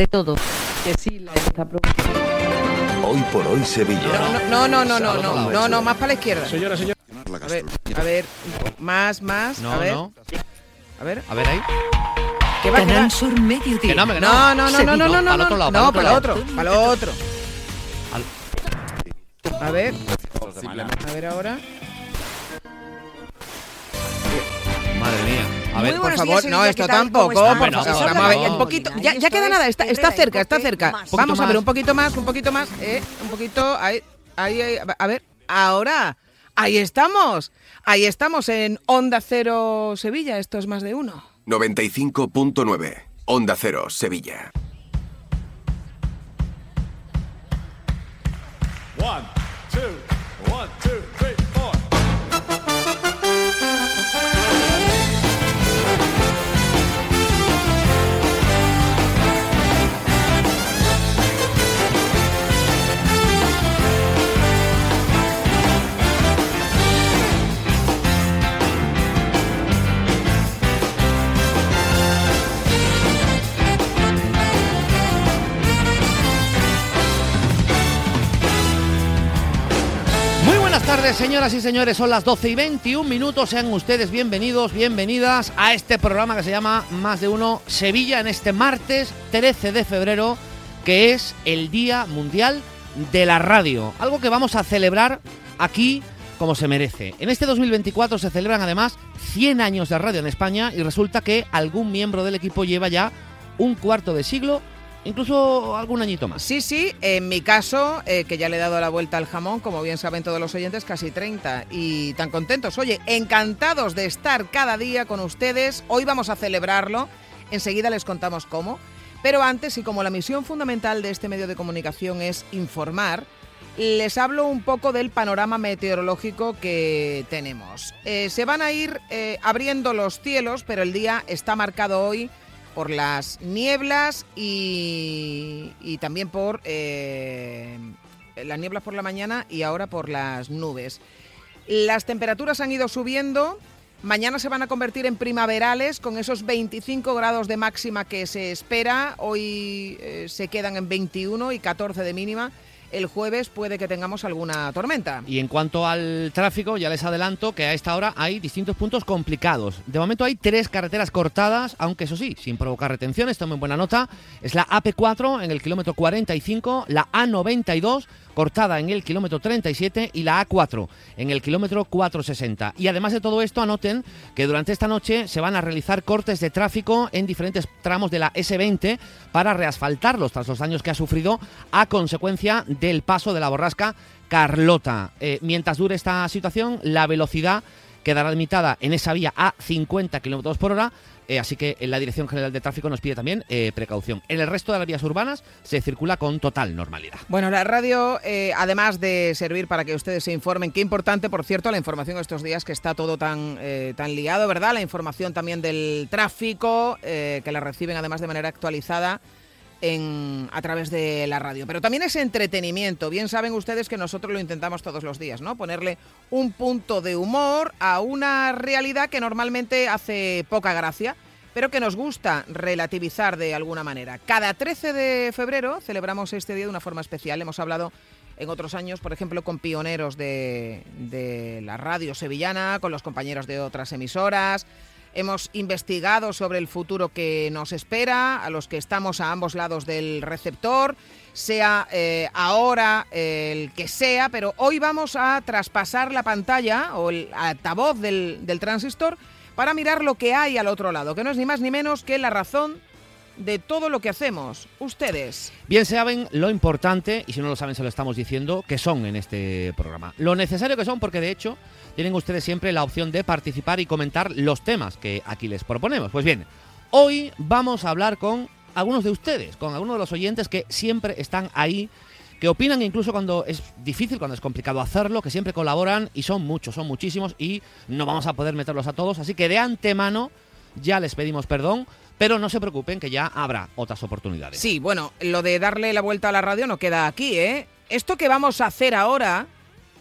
de todo. Que sí, la está Hoy por hoy Sevilla. No, no, no, no, no, no, no, no, más para la izquierda. Señora, señora. A ver, a ver, más, más, No, a ver, no. a ver. A ver ahí. ¿Qué va, va? Canal Sur Mediodía. Que no, No, no, no, no, no, no, no, Para el no, otro lado, no, para el otro para el otro. A ver, a ver ahora. Madre mía. A ver, Por favor, días, no, esto tampoco. Bueno, favor, vamos a ver, habla un poquito. Ya, queda nada, está, está cerca, está cerca. más. Vamos a ver, un poquito más, un poquito más, eh, un poquito, ahí, ahí, ahí, a ver, ahora, ahí estamos, ahí estamos en Onda Cero Sevilla, esto es más de uno. 95.9. Onda Cero, Sevilla. One, buenas tardes, señoras y señores. Son las 12 y 21 minutos. Sean ustedes bienvenidos, bienvenidas a este programa que se llama Más de Uno Sevilla en este martes 13 de febrero, que es el Día Mundial de la Radio. Algo que vamos a celebrar aquí como se merece. En este 2024 se celebran además 100 años de radio en España y resulta que algún miembro del equipo lleva ya un cuarto de siglo, incluso algún añito más. Sí, sí, en mi caso, eh, que ya le he dado la vuelta al jamón, como bien saben todos los oyentes, casi 30 y tan contentos. Oye, encantados de estar cada día con ustedes. Hoy vamos a celebrarlo, enseguida les contamos cómo. Pero antes, y como la misión fundamental de este medio de comunicación es informar, les hablo un poco del panorama meteorológico que tenemos. Eh, se van a ir eh, abriendo los cielos, pero el día está marcado hoy por las nieblas y, y también por eh, las nieblas por la mañana y ahora por las nubes. Las temperaturas han ido subiendo. Mañana se van a convertir en primaverales con esos 25 grados de máxima que se espera. Hoy eh, se quedan en 21 y 14 de mínima. El jueves puede que tengamos alguna tormenta. Y en cuanto al tráfico, ya les adelanto que a esta hora hay distintos puntos complicados. De momento hay tres carreteras cortadas, aunque eso sí, sin provocar retenciones, tomen buena nota. Es la AP4 en el kilómetro 45, la A92 cortada en el kilómetro 37 y la A4 en el kilómetro 460. Y además de todo esto, anoten que durante esta noche se van a realizar cortes de tráfico en diferentes tramos de la S20 para reasfaltarlos tras los daños que ha sufrido a consecuencia del paso de la borrasca Carlota. Eh, mientras dure esta situación, la velocidad quedará limitada en esa vía a 50 kilómetros por hora. eh, así que en la Dirección General de Tráfico nos pide también eh, precaución. En el resto de las vías urbanas se circula con total normalidad. Bueno, la radio, además de servir para que ustedes se informen, qué importante, por cierto, la información estos días que está todo tan, tan liado, ¿verdad? La información también del tráfico, que la reciben además de manera actualizada en, a través de la radio. Pero también es entretenimiento. Bien saben ustedes que nosotros lo intentamos todos los días, ¿no? Ponerle un punto de humor a una realidad que normalmente hace poca gracia, pero que nos gusta relativizar de alguna manera. Cada 13 de febrero celebramos este día de una forma especial. Hemos hablado en otros años, por ejemplo, con pioneros de, de la radio sevillana, con los compañeros de otras emisoras. Hemos investigado sobre el futuro que nos espera, a los que estamos a ambos lados del receptor, sea eh, ahora eh, el que sea, pero hoy vamos a traspasar la pantalla o el altavoz del, del transistor para mirar lo que hay al otro lado, que no es ni más ni menos que la razón de todo lo que hacemos. Ustedes. Bien saben lo importante, y si no lo saben se lo estamos diciendo, que son en este programa. Lo necesario que son porque de hecho tienen ustedes siempre la opción de participar y comentar los temas que aquí les proponemos. Pues bien, hoy vamos a hablar con algunos de ustedes, con algunos de los oyentes que siempre están ahí, que opinan incluso cuando es difícil, cuando es complicado hacerlo, que siempre colaboran y son muchos, son muchísimos y no vamos a poder meterlos a todos. Así que de antemano ya les pedimos perdón, pero no se preocupen que ya habrá otras oportunidades. Sí, bueno, lo de darle la vuelta a la radio no queda aquí, ¿eh? Esto que vamos a hacer ahora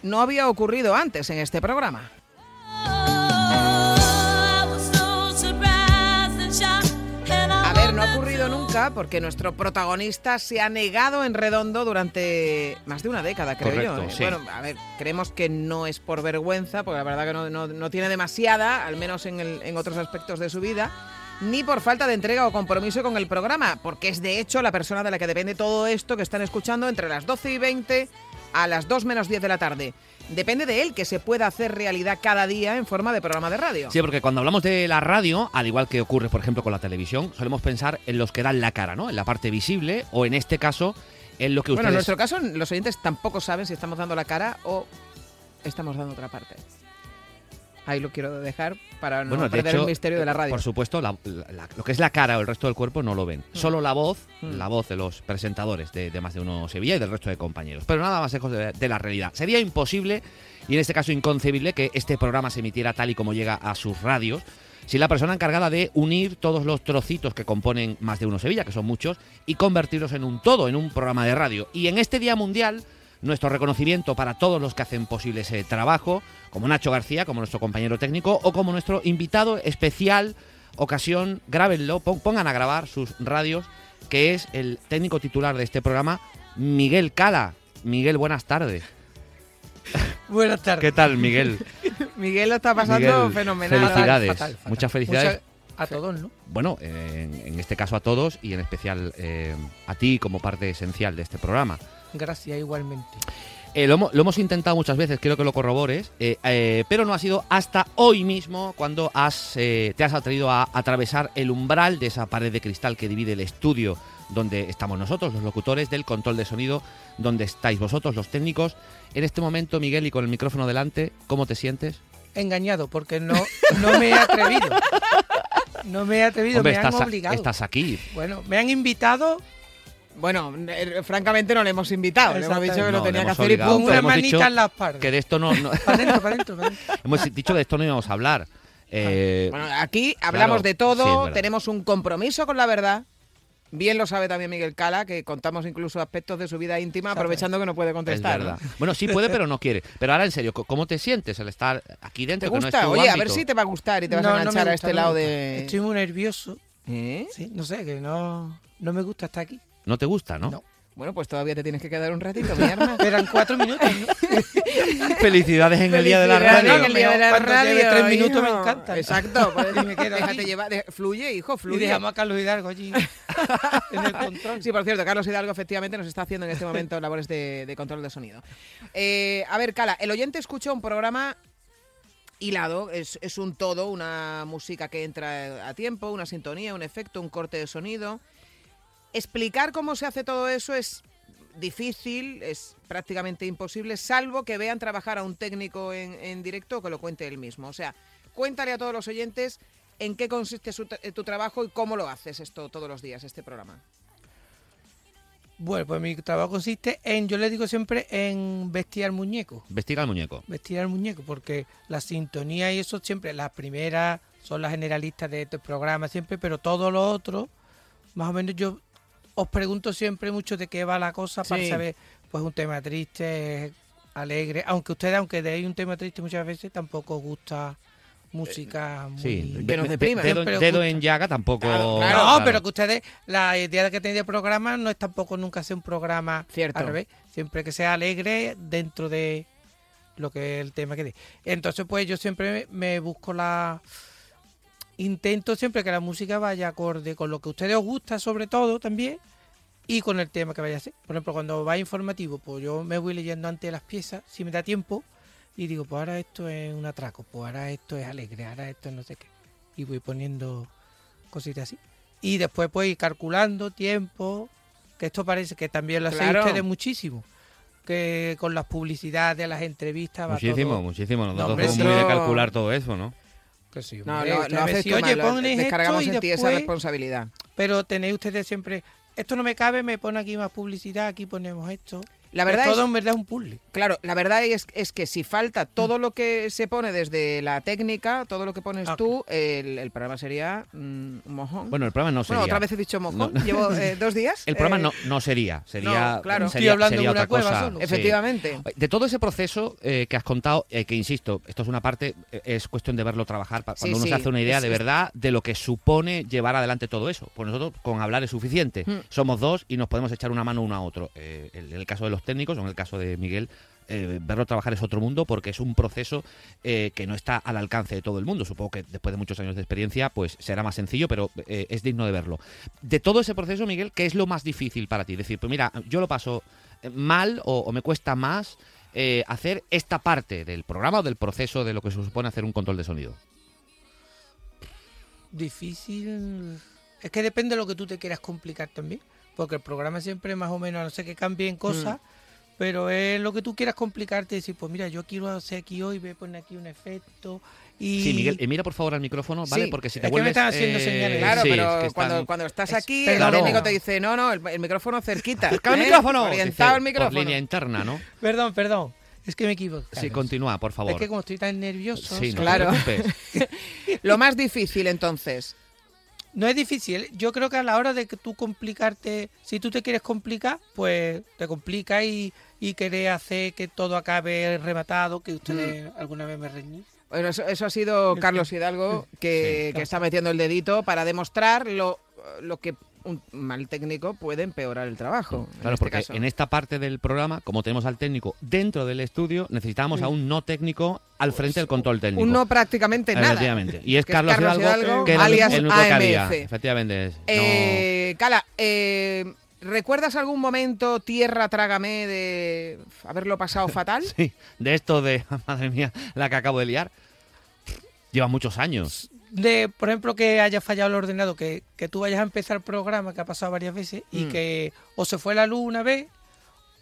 no había ocurrido antes en este programa. A ver, no ha ocurrido nunca porque nuestro protagonista se ha negado en redondo durante más de una década, creo Correcto, yo. ¿eh? sí. Bueno, a ver, creemos que no es por vergüenza, porque la verdad que no, no- no tiene demasiada, al menos en, el- en otros aspectos de su vida, ni por falta de entrega o compromiso con el programa, porque es de hecho la persona de la que depende todo esto que están escuchando entre las 12 y 20 a las 2 menos 10 de la tarde. Depende de él que se pueda hacer realidad cada día en forma de programa de radio. Sí, porque cuando hablamos de la radio, al igual que ocurre, por ejemplo, con la televisión, solemos pensar en los que dan la cara, ¿no? En la parte visible o en este caso en lo que Bueno, en ustedes nuestro caso, los oyentes tampoco saben si estamos dando la cara o estamos dando otra parte. Ahí lo quiero dejar para no Bueno, de perder hecho, el misterio de la radio. Por supuesto, la- la- lo que es la cara o el resto del cuerpo no lo ven. Solo la voz, Mm. la voz de los presentadores de, de más de uno Sevilla y del resto de compañeros. Pero nada más lejos de, de la realidad. Sería imposible y en este caso inconcebible que este programa se emitiera tal y como llega a sus radios. Si la persona encargada de unir todos los trocitos que componen más de uno Sevilla, que son muchos, y convertirlos en un todo, en un programa de radio. Y en este Día Mundial, nuestro reconocimiento para todos los que hacen posible ese trabajo, como Nacho García, como nuestro compañero técnico, o como nuestro invitado especial, ocasión, grábenlo, pon- pongan a grabar sus radios, que es el técnico titular de este programa, Miguel Cala. Miguel, buenas tardes. Buenas tardes. ¿Qué tal, Miguel? Miguel lo está pasando Miguel, fenomenal. felicidades. Fatal, fatal. Muchas felicidades. Muchas- a todos, ¿no? Bueno, en, en este caso a todos y en especial eh, a ti como parte esencial de este programa. Gracias igualmente. Eh, lo, hemo- lo hemos intentado muchas veces, quiero que lo corrobores, eh, eh, pero no ha sido hasta hoy mismo cuando has, te has atrevido a atravesar el umbral de esa pared de cristal que divide el estudio donde estamos nosotros, los locutores, del control de sonido, donde estáis vosotros, los técnicos. En este momento, Miguel, y con el micrófono delante, ¿cómo te sientes? Engañado, porque no, no me he atrevido. No me he atrevido, Hombre, me han estás, a- obligado. estás aquí. Bueno, me han invitado Bueno, eh, francamente no le hemos invitado. Le hemos dicho que No, lo le tenía que hemos hacer y obligado. una hemos manita dicho en la espalda. Que de esto no... no- Para adentro, para adentro, para adentro. hemos dicho que de esto no íbamos a hablar. Eh, Bueno, aquí hablamos Claro, de sí, es todo, verdad. tenemos un compromiso con la verdad. Bien lo sabe también Miguel Cala, que contamos incluso aspectos de su vida íntima, aprovechando que no puede Es contestar. Bueno, sí puede, pero no quiere. Pero ahora, en serio, ¿c- ¿cómo te sientes al estar aquí ¿Te dentro? que no es gusta? tu Oye, a ver ámbito? si te va a gustar y te vas No, a me enganchar a gusta, este no me lado gusta. de... Estoy muy nervioso. ¿Eh? Sí, no sé, que no, no me gusta estar aquí. ¿No te gusta, no? No. Bueno, pues todavía te tienes que quedar un ratito, mi arma. Eran cuatro minutos, ¿no? Felicidades en el día de la radio. en el día de la Cuando lleve radio, tres minutos me encanta. Exacto, pues, Y me quedo déjate llevar, de- fluye, hijo, Y fluye. dejamos a Carlos Hidalgo allí en el control. Sí, por cierto, Carlos Hidalgo efectivamente nos está haciendo en este momento labores de, de control de sonido. Eh, a ver, Cala, el oyente escucha un programa hilado, es, es un todo, una música que entra a tiempo, una sintonía, un efecto, un corte de sonido. Explicar cómo se hace todo eso es difícil, es prácticamente imposible, salvo que vean trabajar a un técnico en, en directo o que lo cuente él mismo. O sea, cuéntale a todos los oyentes en qué consiste su tra- tu trabajo y cómo lo haces esto todos los días, este programa. Bueno, pues mi trabajo consiste en, yo le digo siempre, en vestir al muñeco. Vestir al muñeco. Vestir al muñeco, porque la sintonía y eso siempre, las primeras son las generalistas de este programa siempre, pero todo lo otro, más o menos yo os pregunto siempre mucho de qué va la cosa para saber, pues un tema triste, alegre, aunque ustedes, aunque deis un tema triste muchas veces, tampoco os gusta música muy... Sí. Que nos de- deprima. dedo, dedo en llaga tampoco. Claro, No, claro. pero que ustedes, la idea que tenéis de programa no es tampoco nunca hacer un programa Cierto. al revés, siempre que sea alegre dentro de lo que es el tema que dé. Entonces, pues yo siempre me busco la... Intento siempre que la música vaya acorde con lo que a ustedes os gusta, sobre todo también, y con el tema que vaya a ser. Por ejemplo, cuando va informativo, pues yo me voy leyendo antes las piezas, si me da tiempo, y digo, pues ahora esto es un atraco, pues ahora esto es alegre, ahora esto es no sé qué. Y voy poniendo cositas así. Y después pues ir calculando tiempo, que esto parece que también lo hacéis Claro. ustedes muchísimo. Que con las publicidades, las entrevistas, va Muchísimo, todo. muchísimo. Nosotros hombre, somos muy de calcular todo eso, ¿no? Que sí, No, lo, lo haces tú Oye, mal, lo- descargamos esto y en ti esa responsabilidad. Pero tenéis ustedes siempre, esto no me cabe, me pone aquí más publicidad, aquí ponemos esto. La verdad todo es, en verdad es un puzzle. claro, la verdad es, es que si falta todo lo que se pone desde la técnica, todo lo que pones tú, el, el programa sería mm, un mojón. Bueno, el programa no sería. Bueno, otra vez he dicho mojón. No. Llevo eh, dos días. El programa Eh, no, no sería, sería, no, claro. sería, Estoy hablando sería de una otra cueva cosa. solo. sí. Efectivamente. De todo ese proceso eh, que has contado, eh, que insisto, esto es una parte, eh, es cuestión de verlo trabajar, pa- Sí, cuando uno sí, se hace una idea es- de verdad de lo que supone llevar adelante todo eso. Pues nosotros con hablar es suficiente. Mm. Somos dos y nos podemos echar una mano uno a otro. Eh, en el caso de los técnicos, en el caso de Miguel, eh, verlo trabajar es otro mundo porque es un proceso eh, que no está al alcance de todo el mundo. Supongo que después de muchos años de experiencia, pues será más sencillo, pero eh, es digno de verlo. De todo ese proceso, Miguel, ¿qué es lo más difícil para ti? Decir, pues mira, yo lo paso mal o, me cuesta más hacer esta parte del programa o del proceso de lo que se supone hacer un control de sonido. Difícil. Es que depende de lo que tú te quieras complicar también. Porque el programa siempre más o menos, a no sé que cambien cosas, Mm. pero es lo que tú quieras complicarte. Decir, pues mira, yo quiero hacer aquí hoy, voy a poner aquí un efecto. Y Sí, Miguel, mira por favor al micrófono, ¿vale? Sí, Porque si te es que me vuelves, están haciendo eh, señales. Claro, sí, es pero que están- cuando, cuando estás Es- aquí, el no. técnico te dice, no, no, el, el micrófono cerquita. Busca el ¿eh? micrófono. Orientado Dice, al micrófono. Por línea interna, ¿no? Perdón, perdón. Es que me equivoco. Sí, continúa, por favor. Es que como estoy tan nervioso. Sí, no Claro. te. Lo más difícil, entonces. No es difícil. Yo creo que a la hora de que tú complicarte, si tú te quieres complicar, pues te complica y, y querés hacer que todo acabe rematado, que ustedes alguna vez me reñí. Bueno, eso, eso ha sido Carlos Hidalgo, que, que está metiendo el dedito para demostrar lo, lo que un mal técnico puede empeorar el trabajo. en Claro, este porque caso. en esta parte del programa, como tenemos al técnico dentro del estudio, necesitamos a un no técnico al frente del control técnico. un no prácticamente nada. Efectivamente. Y es Que Carlos, Carlos Hidalgo, Hidalgo, que era alias el único que había. Efectivamente. es- no- Eh, Cala, eh, ¿recuerdas algún momento tierra trágame de haberlo pasado fatal? Sí, de esto de, madre mía, la que acabo de liar. Lleva muchos años. De, por ejemplo, que haya fallado el ordenador, que, que tú vayas a empezar el programa, que ha pasado varias veces, y Mm. que o se fue la luz una vez,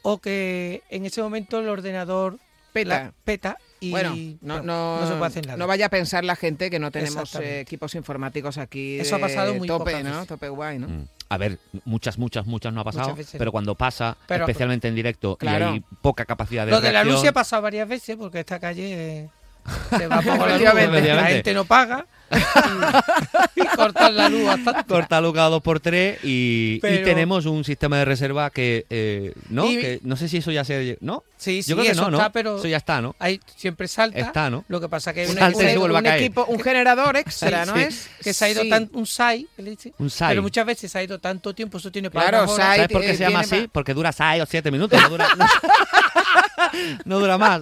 o que en ese momento el ordenador Peta. la- peta y bueno, no, no, se puede hacer nada. no vaya a pensar la gente que no tenemos eh, equipos informáticos aquí. Eso ha pasado muy tope, pocas ¿no? veces. Tope guay, ¿no? Mm. A ver, muchas, muchas, muchas no ha pasado, pero no. cuando pasa, Pero- especialmente en directo, Claro. y hay poca capacidad de Lo de la luz se ha pasado varias veces, porque esta calle eh, se va poco la luz, la gente no paga y, cortan la luz bastante. corta luz cada dos por tres y, tenemos un sistema de reserva que, eh, ¿no? Y- Que no sé si eso ya se... ¿No? Sí, sí, Yo creo que eso no, ¿no? está, pero Eso ya está, ¿no? ahí siempre salta. Está, ¿no? Lo que pasa que hay se un, equipo, un generador extra, Sí, ¿no sí. es? que se ha ido Sí. tan, un SAI, Un SAI. pero muchas veces se ha ido tanto tiempo, eso tiene para Claro. SAI. ¿Sabes por qué eh, se llama así? Porque dura 6 o 7 minutos, no dura, no, no dura más.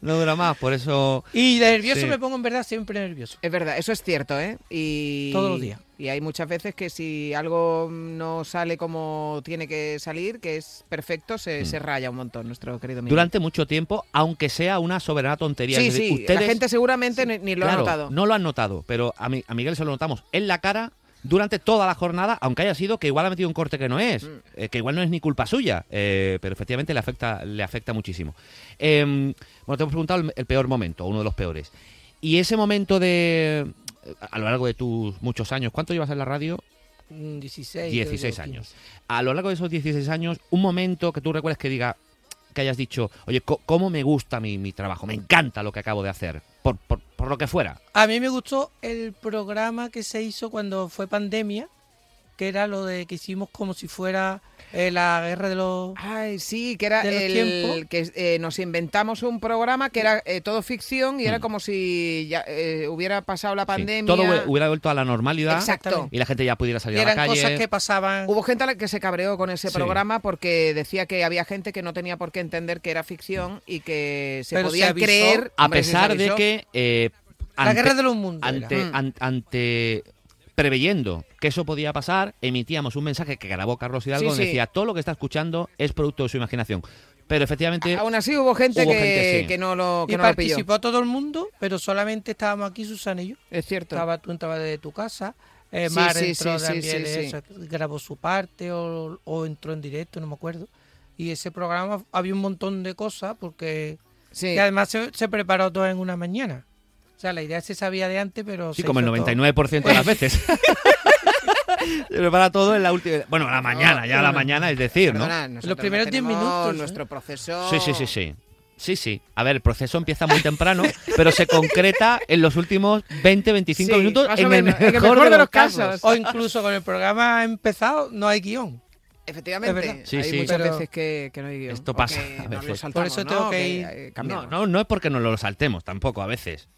No dura más, por eso... Y de nervioso Sí. me pongo en verdad siempre nervioso. Es verdad, eso es cierto, ¿eh? Y, Todos los días. Y hay muchas veces que si algo no sale como tiene que salir, que es perfecto, se, se raya un montón, nuestro querido Miguel. Mm. Durante mucho tiempo, aunque sea una soberana tontería. Sí, es decir, sí, ustedes, la gente seguramente ni, ni lo claro, ha notado. No lo han notado, pero a, mi- a Miguel se lo notamos en la cara durante toda la jornada, aunque haya sido que igual ha metido un corte que no es, Mm. eh, que igual no es ni culpa suya, eh, pero efectivamente le afecta, le afecta muchísimo. Eh, bueno, te hemos preguntado el, el peor momento, uno de los peores. Y ese momento de, a lo largo de tus muchos años, ¿cuánto llevas en la radio? Mm, 16. 16 creo, años. 15. A lo largo de esos 16 años, un momento que tú recuerdes que diga, que hayas dicho, oye, ¿cómo me gusta mi, mi trabajo? Me encanta lo que acabo de hacer, por, por, por lo que fuera. A mí me gustó el programa que se hizo cuando fue pandemia, que era lo de que hicimos como si fuera eh, la guerra de los... Ay, sí, que era de los el tiempos. que eh, nos inventamos un programa que era eh, todo ficción y era Mm. como si ya, eh, hubiera pasado la Sí, pandemia. todo hubiera vuelto a la normalidad Exacto. y la gente ya pudiera salir Y a la eran calle. cosas que pasaban... Hubo gente a la que se cabreó con ese Sí. programa porque decía que había gente que no tenía por qué entender que era ficción y que se Pero se podía avisó. creer. a pesar de que eh, la ante- guerra de los mundos. era. ante, Mm. an- ante preveyendo que eso podía pasar, emitíamos un mensaje que grabó Carlos Hidalgo Sí, donde sí. decía todo lo que está escuchando es producto de su imaginación. Pero efectivamente, Aún así hubo gente, Hubo que, gente, sí. que no lo, que Y no lo pilló. participó todo el mundo, pero solamente estábamos aquí Susana y yo. Es cierto. Estaba, tú entrabas de tu casa, eh, Sí, Mar sí, entró también, sí, sí. eso, grabó su parte o, o entró en directo, no me acuerdo. Y ese programa había un montón de cosas porque... Sí. Y además se, se preparó todo en una mañana. O sea, la idea se sabía de antes, pero... sí, se como el hizo todo. 99% de las veces. Se prepara todo en la última. Bueno, a la mañana, ya a la mañana, es decir, ¿no? Perdona, nosotros primeros no 10 tenemos minutos, ¿eh? Nuestro proceso. Sí, sí, sí, sí. Sí, sí. A ver, el proceso empieza muy temprano, pero se concreta en los últimos 20, 25 Sí, minutos en, menos, el en el mejor, de los casos. casos. O incluso con el programa empezado no hay guion. Efectivamente. Sí, hay sí. muchas Pero- veces que, que no hay guion. Esto pasa a veces. saltamos, Por eso tengo ¿no? que ir- No, no, no es porque nos lo saltemos tampoco, a veces.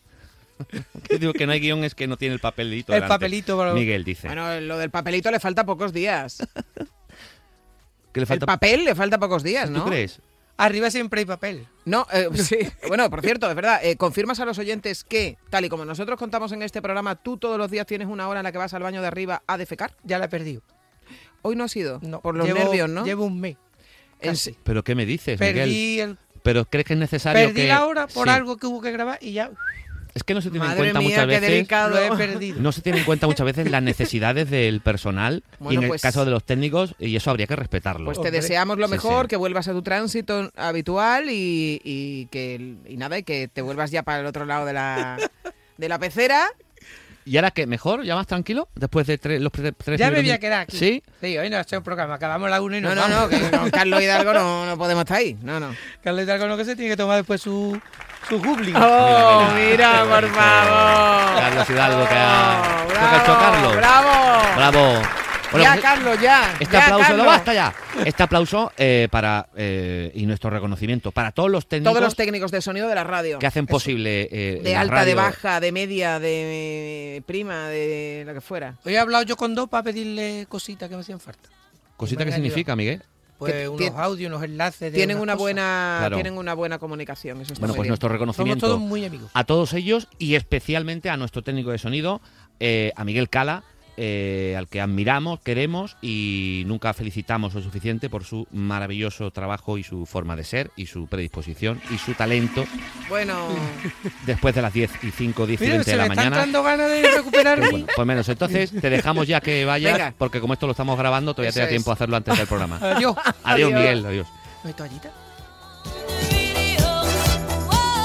Que digo que no hay guion es que no tiene el papelito. El delante. papelito para- Miguel dice. Bueno, lo del papelito le falta pocos días. que le falta... El papel le falta pocos días, ¿no? ¿Tú crees? Arriba siempre hay papel. No, eh, sí. Bueno, por cierto, es verdad. eh, confirmas a los oyentes que, tal y como nosotros contamos en este programa, tú todos los días tienes una hora en la que vas al baño de arriba a defecar. Ya la he perdido. Hoy no ha sido. No, por los llevo- nervios, ¿no? Llevo un mes. Casi. ¿Pero qué me dices, Miguel? Perdí, el, ¿Pero crees que es necesario perdí que...? la hora por Sí. algo que hubo que grabar y ya Es que no se tiene en cuenta mía, muchas qué veces... delicado. lo he perdido. No se tiene en cuenta muchas veces las necesidades del personal y en el pues- caso de los técnicos, y eso habría que respetarlo. Pues te Hombre. deseamos lo mejor, sí. que vuelvas a tu tránsito habitual y, y que y nada, y que te vuelvas ya para el otro lado de la, de la pecera. ¿Y ahora qué? ¿Mejor? ¿Ya más tranquilo? Después de tre- los tres Ya me voy a quedar aquí. ¿Sí? Sí, hoy no ha hecho un programa. Acabamos a la una y No, nos no, no, vamos. que con Carlos Hidalgo no, no podemos estar ahí. No, no. Carlos Hidalgo no que se tiene que tomar después su, su Googling. ¡Oh, mira, mira, por favor! Carlos Hidalgo, que ha- Oh, ha hecho Carlos. ¡Bravo! ¡Bravo! Bueno, ya, pues, Carlos, ya. Este ya, aplauso, Carlos. no basta ya. Este aplauso eh, para eh, y nuestro reconocimiento para todos los técnicos Todos los técnicos de sonido de la radio. que hacen posible eh, De la alta, de radio. baja, de media, de prima, de lo que fuera. Hoy he hablado yo con dos para pedirle cositas que me hacían falta. ¿Cosita qué significa, Miguel? Pues Que unos audios, unos enlaces. De Tienen una cosas. buena, Claro. tienen una buena comunicación. Eso está Bueno, pues bien. nuestro Somos reconocimiento todos muy amigos. a todos ellos y especialmente a nuestro técnico de sonido, eh, a Miguel Cala, eh, al que admiramos, queremos y nunca felicitamos lo suficiente por su maravilloso trabajo y su forma de ser y su predisposición y su talento Bueno, después de las 10 y 5, 10 y Mira, 20 se de me la están mañana. dando ganas de recuperarme. Bueno, pues menos. Entonces, te dejamos ya que vayas, Venga. porque como esto lo estamos grabando, todavía te da tiempo a hacerlo antes del programa. Adiós. Adiós, Miguel. Adiós. ¿No hay toallita?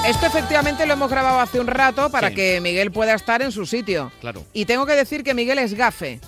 Esto efectivamente lo hemos grabado hace un rato para Sí. que Miguel pueda estar en su sitio. Claro. Y tengo que decir que Miguel es gafe.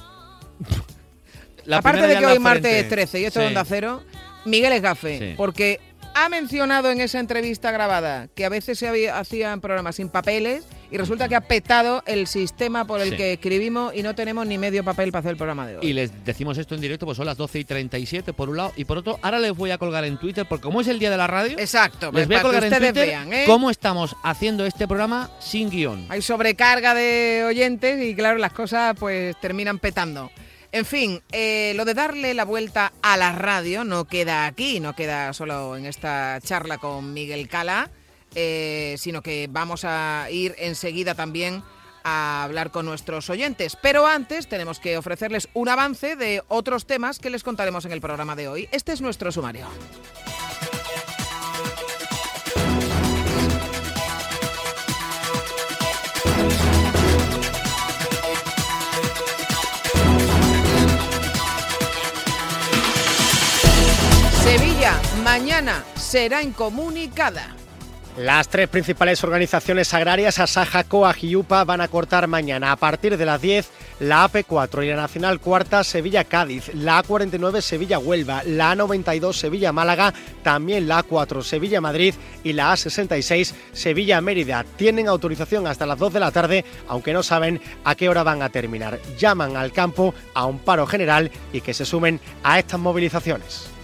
La Aparte de que hoy martes frente. es 13 y esto es Sí. Onda Cero, Miguel es gafe. Sí. Porque ha mencionado en esa entrevista grabada que a veces se había- hacían programas sin papeles y resulta que ha petado el sistema por el Sí. que escribimos y no tenemos ni medio papel para hacer el programa de hoy. Y les decimos esto en directo, pues son las 12 y 37 por un lado y por otro, ahora les voy a colgar en Twitter, porque como es el día de la radio, Exacto, les pues voy a colgar en Twitter vean, ¿eh? cómo estamos haciendo este programa sin guion. Hay sobrecarga de oyentes y claro, las cosas pues terminan petando. En fin, eh, lo de darle la vuelta a la radio no queda aquí, no queda solo en esta charla con Miguel Cala, eh, sino que vamos a ir enseguida también a hablar con nuestros oyentes. Pero antes tenemos que ofrecerles un avance de otros temas que les contaremos en el programa de hoy. Este es nuestro sumario. Sevilla, mañana será incomunicada. Las tres principales organizaciones agrarias, Asaja, COAG y UPA, van a cortar mañana a partir de las 10 la AP4 y la Nacional Cuarta Sevilla-Cádiz, la A49 Sevilla-Huelva, la A92 Sevilla-Málaga, también la A4 Sevilla-Madrid y la A66 Sevilla-Mérida. Tienen autorización hasta las 2 de la tarde, aunque no saben a qué hora van a terminar. Llaman al campo a un paro general y que se sumen a estas movilizaciones.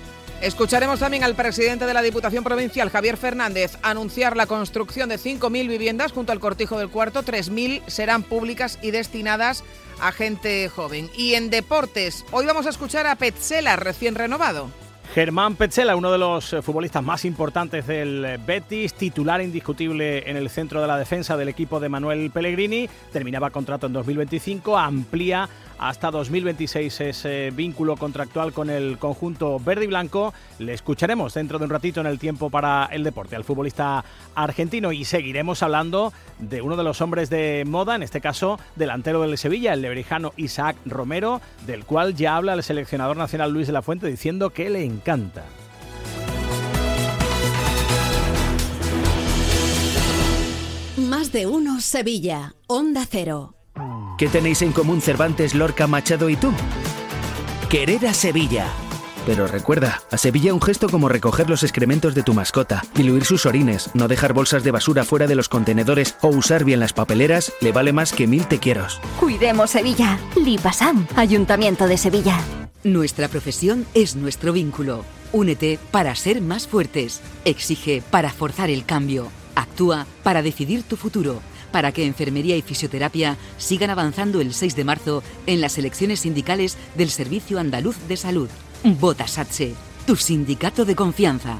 Escucharemos también al presidente de la Diputación Provincial, Javier Fernández, anunciar la construcción de 5.000 viviendas junto al Cortijo del Cuarto. 3.000 serán públicas y destinadas a gente joven. Y en deportes, hoy vamos a escuchar a Petzela, recién renovado. Germán Petzela, uno de los eh, futbolistas más importantes del eh, Betis, titular indiscutible en el centro de la defensa del equipo de Manuel Pellegrini, terminaba contrato en 2025, amplía hasta 2026 ese vínculo contractual con el conjunto verde y blanco. Le escucharemos dentro de un ratito en el tiempo para el deporte al futbolista argentino y seguiremos hablando de uno de los hombres de moda, en este caso delantero del Sevilla, el lebrijano Isaac Romero, del cual ya habla el seleccionador nacional Luis de la Fuente diciendo que le encanta. Más de uno Sevilla, Onda Cero. ¿Qué tenéis en común Cervantes, Lorca, Machado y tú? Querer a Sevilla. Pero recuerda, a Sevilla un gesto como recoger los excrementos de tu mascota, diluir sus orines, no dejar bolsas de basura fuera de los contenedores o usar bien las papeleras le vale más que mil te quieros. Cuidemos Sevilla. Lipasam, Ayuntamiento de Sevilla. Nuestra profesión es nuestro vínculo. Únete para ser más fuertes. Exige para forzar el cambio. Actúa para decidir tu futuro. Para que enfermería y fisioterapia sigan avanzando el 6 de marzo en las elecciones sindicales del Servicio Andaluz de Salud. Vota SATSE, tu sindicato de confianza.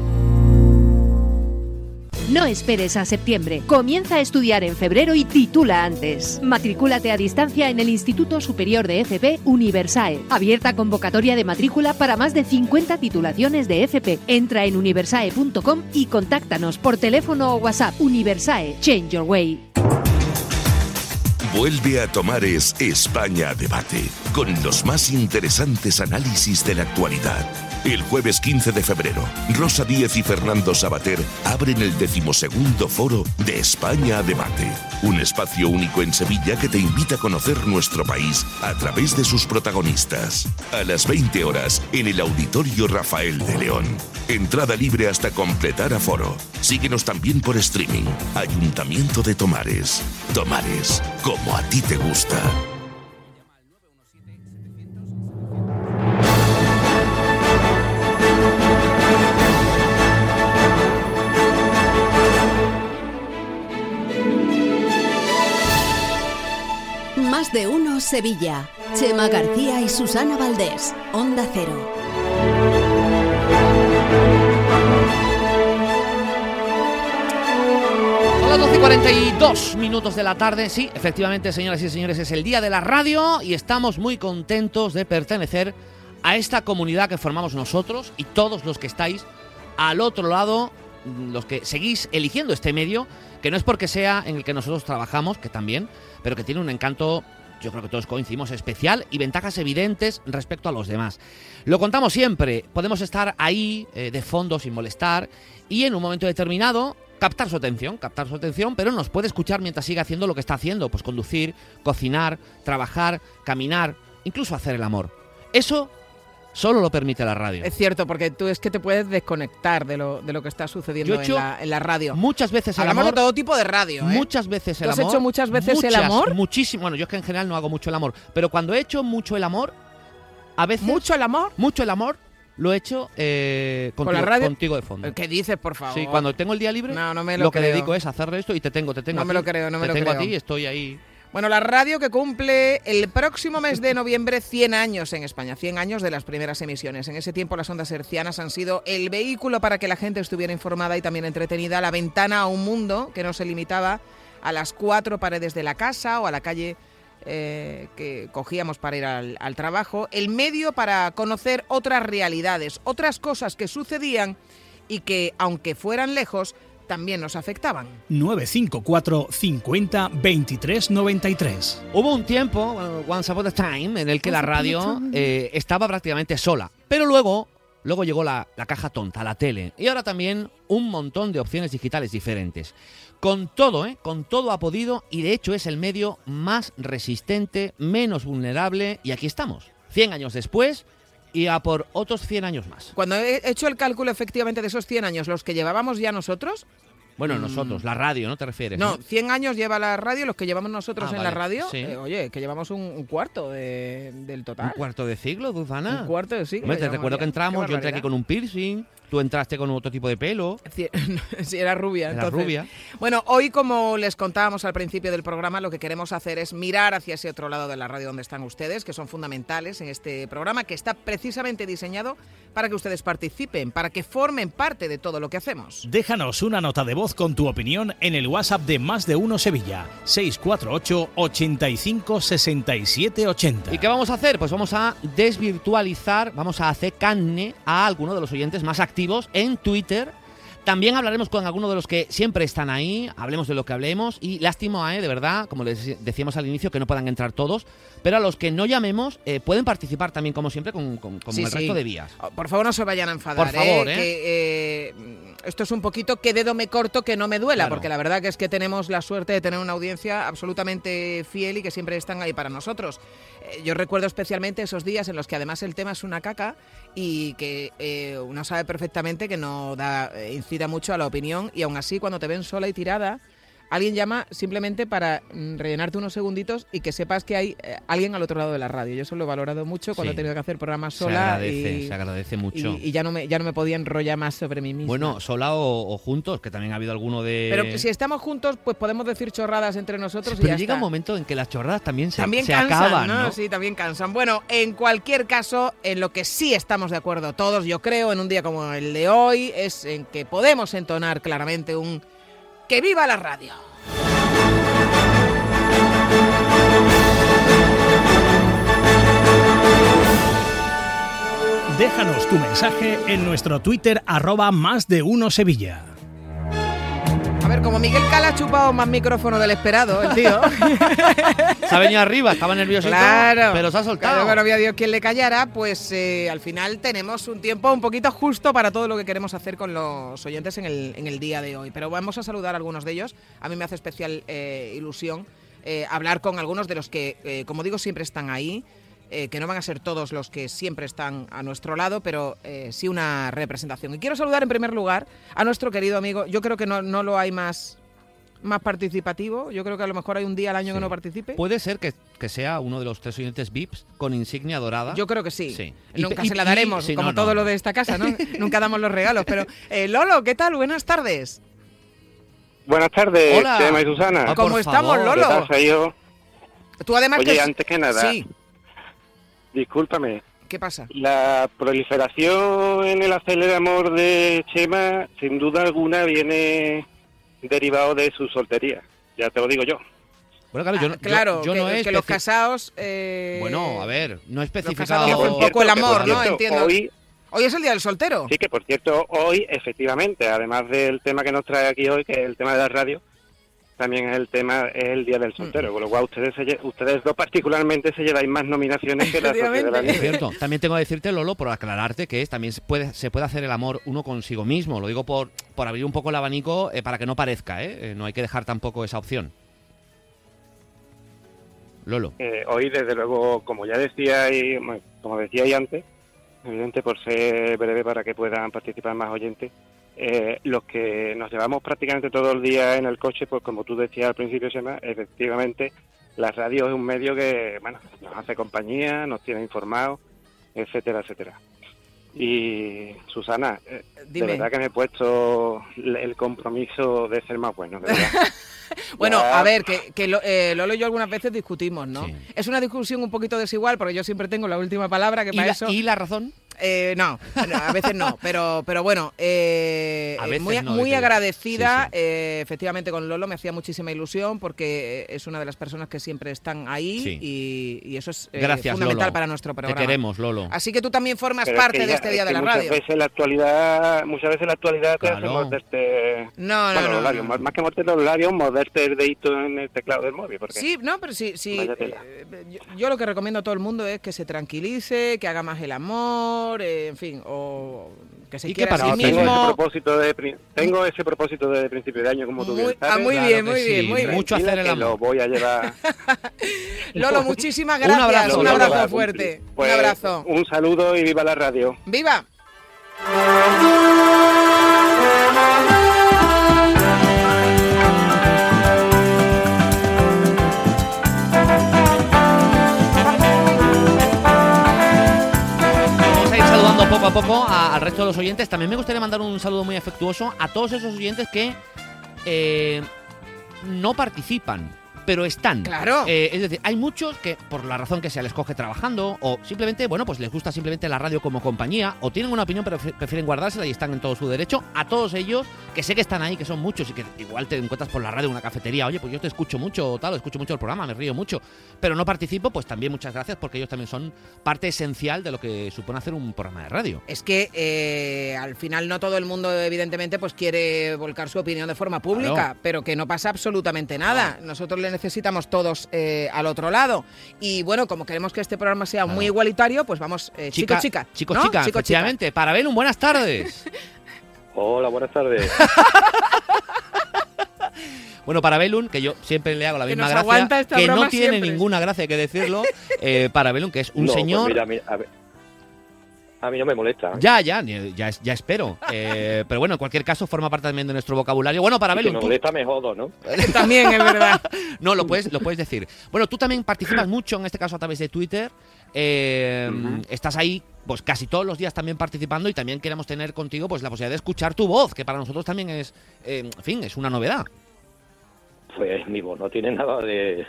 No esperes a septiembre. Comienza a estudiar en febrero y titula antes. Matricúlate a distancia en el Instituto Superior de FP Universae. Abierta convocatoria de matrícula para más de 50 titulaciones de FP. Entra en universae.com y contáctanos por teléfono o WhatsApp. Universae, Change Your Way. Vuelve a Tomares España Debate, con los más interesantes análisis de la actualidad. El jueves 15 de febrero, Rosa Díez y Fernando Sabater abren el decimosegundo foro de España a Debate, un espacio único en Sevilla que te invita a conocer nuestro país a través de sus protagonistas. A las 20 horas, en el Auditorio Rafael de León. Entrada libre hasta completar aforo. Síguenos también por streaming. Ayuntamiento de Tomares. Tomares, como a ti te gusta. De uno Sevilla. Chema García y Susana Valdés. Onda Cero. Son las 12 y 42 minutos de la tarde. Sí, efectivamente, señoras y señores, es el día de la radio y estamos muy contentos de pertenecer a esta comunidad que formamos nosotros y todos los que estáis al otro lado, los que seguís eligiendo este medio, que no es porque sea en el que nosotros trabajamos, que también, pero que tiene un encanto, yo creo que todos coincidimos, especial y ventajas evidentes respecto a los demás. Lo contamos siempre, podemos estar ahí eh, de fondo sin molestar y en un momento determinado captar su atención, captar su atención, pero nos puede escuchar mientras siga haciendo lo que está haciendo, pues conducir, cocinar, trabajar, caminar, incluso hacer el amor. Eso solo lo permite la radio. Es cierto, porque tú es que te puedes desconectar de lo, de lo que está sucediendo he en, la, en la radio. Muchas veces el Hablamos amor. de todo tipo de radio, ¿eh? Muchas veces el ¿Tú has amor. hecho muchas veces el amor? Muchísimo. Bueno, yo es que en general no hago mucho el amor. Pero cuando he hecho mucho el amor, a veces. ¿Mucho el amor? Mucho el amor lo he hecho eh, ¿Con contigo, la radio? contigo de fondo. ¿Qué dices, por favor? Sí, cuando tengo el día libre, No, no me lo lo, que creo. dedico es hacerle esto y te tengo, te tengo. No a me ti, lo creo, no me te lo tengo creo. a ti, estoy ahí. Bueno, la radio que cumple el próximo mes de noviembre 100 años en España, 100 años de las primeras emisiones. En ese tiempo las ondas hercianas han sido el vehículo para que la gente estuviera informada y también entretenida, la ventana a un mundo que no se limitaba a las cuatro paredes de la casa o a la calle eh, que cogíamos para ir al, al trabajo, el medio para conocer otras realidades, otras cosas que sucedían y que, aunque fueran lejos, también nos afectaban. 954 50 23 93. Hubo un tiempo, bueno, once upon a time, en el que la radio eh, estaba prácticamente sola. Pero luego, luego llegó la, la caja tonta, la tele. Y ahora también un montón de opciones digitales diferentes. Con todo, ¿eh? Con todo ha podido y de hecho es el medio más resistente, menos vulnerable y aquí estamos. 100 años después y a por otros 100 años más. Cuando he hecho el cálculo efectivamente de esos 100 años, los que llevábamos ya nosotros, Bueno, Mm. nosotros, la radio, ¿no te refieres? no, 100 años lleva la radio, los que llevamos nosotros Ah, en la radio, sí. eh, oye, que llevamos un, un cuarto de- del total. ¿Un cuarto de siglo, Duzana? Un cuarto de siglo. Hombre, te recuerdo ya. que entramos, yo entré aquí con un piercing, tú entraste con otro tipo de pelo. Sí, era rubia. Era entonces. rubia. Bueno, hoy, como les contábamos al principio del programa, lo que queremos hacer es mirar hacia ese otro lado de la radio donde están ustedes, que son fundamentales en este programa, que está precisamente diseñado para que ustedes participen, para que formen parte de todo lo que hacemos. Déjanos una nota de voz voz con tu opinión en el WhatsApp de Más de Uno Sevilla, 648 85 67 80. ¿Y qué vamos a hacer? Pues vamos a desvirtualizar, vamos a hacer carne a alguno de los oyentes más activos en Twitter. También hablaremos con algunos de los que siempre están ahí, hablemos de lo que hablemos y lástima, ¿eh? de verdad, como les decíamos al inicio, que no puedan entrar todos, pero a los que no llamemos eh, pueden participar también, como siempre, con, con- como Sí, el sí. resto de vías. Oh, Por favor, no se vayan a enfadar. Por favor, ¿eh? ¿eh? Que, eh, esto es un poquito que dedo me corto, que no me duela, Claro. porque la verdad que es que tenemos la suerte de tener una audiencia absolutamente fiel y que siempre están ahí para nosotros. Eh, yo recuerdo especialmente esos días en los que además el tema es una caca y que eh, uno sabe perfectamente que no da, eh, incita mucho a la opinión y aún así cuando te ven sola y tirada, alguien llama simplemente para mm, rellenarte unos segunditos y que sepas que hay eh, alguien al otro lado de la radio. Yo eso lo he valorado mucho cuando Sí. he tenido que hacer programas Se sola agradece, y, se agradece mucho. y, y ya no me ya no me podía enrollar más sobre mí misma. Bueno, sola o, o juntos, que también ha habido alguno de... pero si estamos juntos, pues podemos decir chorradas entre nosotros y Pero ya llega está. un momento en que las chorradas también se, También se cansan, acaban, ¿no? ¿no? Sí, también cansan. Bueno, en cualquier caso, en lo que sí estamos de acuerdo todos, yo creo, en un día como el de hoy, es en que podemos entonar claramente un ¡Que viva la radio! Déjanos tu mensaje en nuestro Twitter arroba más de uno Sevilla. A ver, como Miguel Cala ha chupado más micrófono del esperado, el tío. Se ha venido arriba, estaba nervioso, Claro. pero se ha soltado. Claro, que no había Dios quien le callara, pues eh, al final tenemos un tiempo un poquito justo para todo lo que queremos hacer con los oyentes en el, en el día de hoy. Pero vamos a saludar a algunos de ellos. A mí me hace especial eh, ilusión eh, hablar con algunos de los que, eh, como digo, siempre están ahí. Eh, que no van a ser todos los que siempre están a nuestro lado, pero eh, sí una representación. Y quiero saludar en primer lugar a nuestro querido amigo. Yo creo que no, no lo hay más, más participativo. Yo creo que a lo mejor hay un día al año que no participe. Puede ser que, que sea uno de los tres oyentes VIPs con insignia dorada. Yo creo que sí. Sí. Y- Nunca y- se la y- daremos, sí, como no, todo no, lo de esta casa, ¿no? Nunca damos los regalos. Pero, eh, Lolo, ¿qué tal? Buenas tardes. Buenas tardes, Hola. Chema y Susana. Ah, ¿Cómo estamos, favor. Lolo? ¿Qué tal? Tú además Oye, que... antes que nada, Sí, discúlpame. ¿qué pasa? La proliferación en el aceleramor de Chema, sin duda alguna, viene derivado de su soltería. Ya te lo digo yo. Bueno, claro, yo, no- yo- Claro, yo que, no he que los casados... eh, Bueno, a ver, no he Los especificado... casados hacen un poco el amor, ¿no? Entiendo. hoy- Hoy es el día del soltero. Sí, que por cierto, hoy, efectivamente, además del tema que nos trae aquí hoy, que es el tema de la radio, también es el tema, es el Día del Soltero, con lo cual ustedes, se lle- ustedes dos particularmente se lleváis más nominaciones que la Sociedad de la Es cierto. También tengo que decirte, Lolo, por aclararte que es, también se puede, se puede hacer el amor uno consigo mismo. Lo digo por, por abrir un poco el abanico eh, para que no parezca, ¿eh? Eh, No hay que dejar tampoco esa opción. Lolo. Eh, hoy, desde luego, como ya decía y bueno, como decía y antes, evidente por ser breve para que puedan participar más oyentes, eh, los que nos llevamos prácticamente todo el día en el coche, pues como tú decías al principio, Sema, efectivamente la radio es un medio que, bueno, nos hace compañía, nos tiene informados, etcétera, etcétera. Y Susana, eh, de verdad que me he puesto el compromiso de ser más bueno, de verdad. Bueno, Ya. a ver, que, que lo- eh, Lolo y yo algunas veces discutimos, ¿no? Es una discusión un poquito desigual, porque yo siempre tengo la última palabra, que ¿Y para la- eso... y la razón? Eh, no, no, a veces no, pero, pero bueno, eh, eh, muy, no, muy dice yo. agradecida, eh, efectivamente con Lolo me hacía muchísima ilusión porque eh, es una de las personas que siempre están ahí Sí. y, y eso es eh, Gracias, fundamental Lolo. para nuestro Te programa. queremos, Lolo. Así que tú también formas Pero es parte que de ya- este es día de que la muchas radio. Veces la actualidad, muchas veces la actualidad te hace Claro. morderte. No, no, bueno, no, los labios, no. Más, que morderte los labios, morderte el dedito en el teclado del móvil. Porque Sí, no, pero sí, sí. Eh, yo, yo lo que recomiendo a todo el mundo es que se tranquilice, que haga más el amor, eh, en fin, o que se quiera a sí No, tengo, ese propósito de, pri- tengo ese propósito de principio de año, como tú Muy- bien ah, muy bien, muy bien, muy bien. Mucho hacer el amor. Lo voy a llevar. Lolo, muchísimas Un gracias. abrazo, Un abrazo, fuerte. cumplir. Pues, un abrazo. Un saludo y viva la radio. ¡Viva! Poco a poco al resto de los oyentes. También me gustaría mandar un saludo muy afectuoso a todos esos oyentes que eh, no participan. Pero están. Claro. Eh, es decir, hay muchos que, por la razón que sea, les coge trabajando, o simplemente, bueno, pues les gusta simplemente la radio como compañía, o tienen una opinión pero pre- prefieren guardársela y están en todo su derecho. A todos ellos, que sé que están ahí, que son muchos y que igual te encuentras por la radio en una cafetería, oye, pues yo te escucho mucho, o tal, o escucho mucho el programa, me río mucho, pero no participo, pues también muchas gracias porque ellos también son parte esencial de lo que supone hacer un programa de radio. Es que eh, al final no todo el mundo, evidentemente, pues quiere volcar su opinión de forma pública, Claro. pero que no pasa absolutamente nada. Nosotros le necesitamos todos eh, al otro lado. Y bueno, como queremos que este programa sea muy igualitario, pues vamos, eh, chico, chica. Chicos, ¿no? chica, Chico, chica. efectivamente. Para Belum, buenas tardes. Hola, buenas tardes. Bueno, para Belun, que yo siempre le hago la Que misma gracia, que no tiene siempre. ninguna gracia, hay que decirlo, eh, para Belun, que es un No, pues señor... mira, mira, a, ver, a mí no me molesta. Ya, ya, ni- ya, ya espero. Eh, pero bueno, en cualquier caso, forma parte también de nuestro vocabulario. Bueno, para Si Belun, me molesta me jodo, ¿no? También es verdad. no, lo puedes, lo puedes decir. Bueno, tú también participas mucho, en este caso a través de Twitter. Eh, Estás ahí, pues casi todos los días también participando y también queremos tener contigo pues la posibilidad de escuchar tu voz, que para nosotros también es, eh, en fin, es una novedad. Pues mi voz no tiene nada de,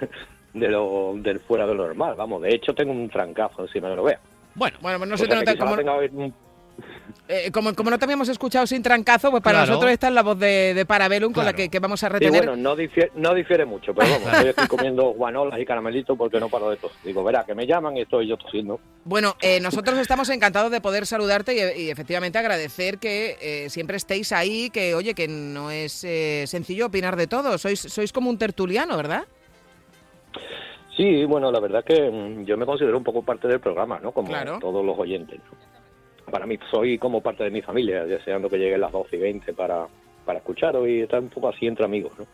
de lo del fuera de lo normal. Vamos, de hecho tengo un trancazo encima de lo vea. Bueno, bueno, pues no O se sea, te como, eh, como, como no te habíamos escuchado sin trancazo, pues para Claro. nosotros esta es la voz de, de Parabellum con la que, que vamos a Sí, retener. bueno, no difiere, no difiere mucho, pero vamos, estoy aquí comiendo guanolas y caramelitos porque no paro de tos. Digo, verá, que me llaman y estoy yo tosiendo. Bueno, eh, nosotros estamos encantados de poder saludarte y, y efectivamente agradecer que eh, siempre estéis ahí, que oye, que no es eh, sencillo opinar de todo. Sois, sois como un tertuliano, ¿verdad? Sí, bueno, la verdad que mm, yo me considero un poco parte del programa, ¿no? Como Claro. todos los oyentes. Para mí soy como parte de mi familia, deseando que lleguen las 12 y 20 para, para escucharos y estar un poco así entre amigos, ¿no?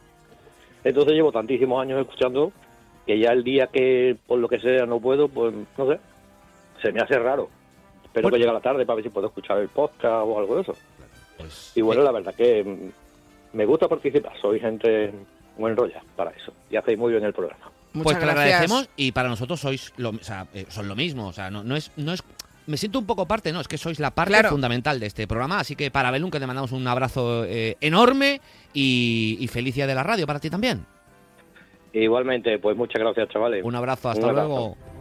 Entonces llevo tantísimos años escuchando que ya el día que por lo que sea no puedo, pues no sé, se me hace raro. Espero que llegue la tarde para ver si puedo escuchar el podcast o algo de eso. y bueno, la verdad que mm, me gusta participar, soy gente muy enrolla para eso y hacéis muy bien el programa. Pues te lo agradecemos y para nosotros sois lo, o sea, eh, son lo mismo. O sea, no, no es, no es. Me siento un poco parte, no, es que sois la parte Claro. fundamental de este programa. Así que para Belún, que te mandamos un abrazo eh, enorme y, y feliz día de la radio para ti también. Igualmente, pues muchas gracias, chavales. Un abrazo, hasta Un abrazo. luego.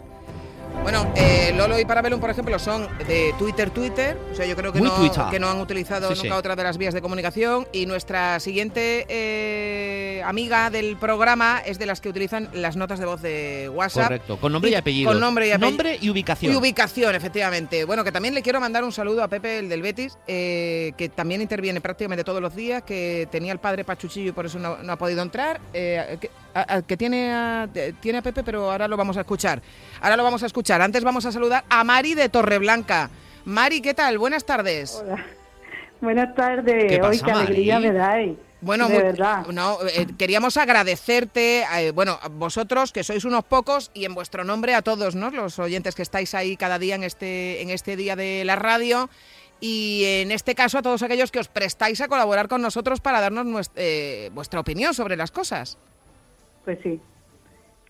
Bueno, eh, Lolo y Parabellum, por ejemplo, son de Twitter, Twitter. O sea, yo creo que, Muy no, Twitter. que no han utilizado Sí, nunca sí. otra de las vías de comunicación. Y nuestra siguiente eh, amiga del programa es de las que utilizan las notas de voz de WhatsApp. Correcto, con nombre y apellido. Con nombre y apellido. Nombre y ubicación. Y ubicación, efectivamente. Bueno, que también le quiero mandar un saludo a Pepe, el del Betis, eh, que también interviene prácticamente todos los días, que tenía el padre Pachuchillo y por eso no, no ha podido entrar. eh, que, a- a- que tiene, a, tiene a Pepe, pero ahora lo vamos a escuchar. Ahora lo vamos a escuchar. Antes vamos a saludar a Mari de Torreblanca. Mari, ¿qué tal? Buenas tardes. Buenas tardes. ¿Qué Hoy qué alegría me dais. Bueno, de muy- no, eh, queríamos agradecerte, eh, bueno, a vosotros que sois unos pocos y en vuestro nombre a todos, ¿no? Los oyentes que estáis ahí cada día en este, en este día de la radio y en este caso a todos aquellos que os prestáis a colaborar con nosotros para darnos nues- eh, vuestra opinión sobre las cosas. Pues sí.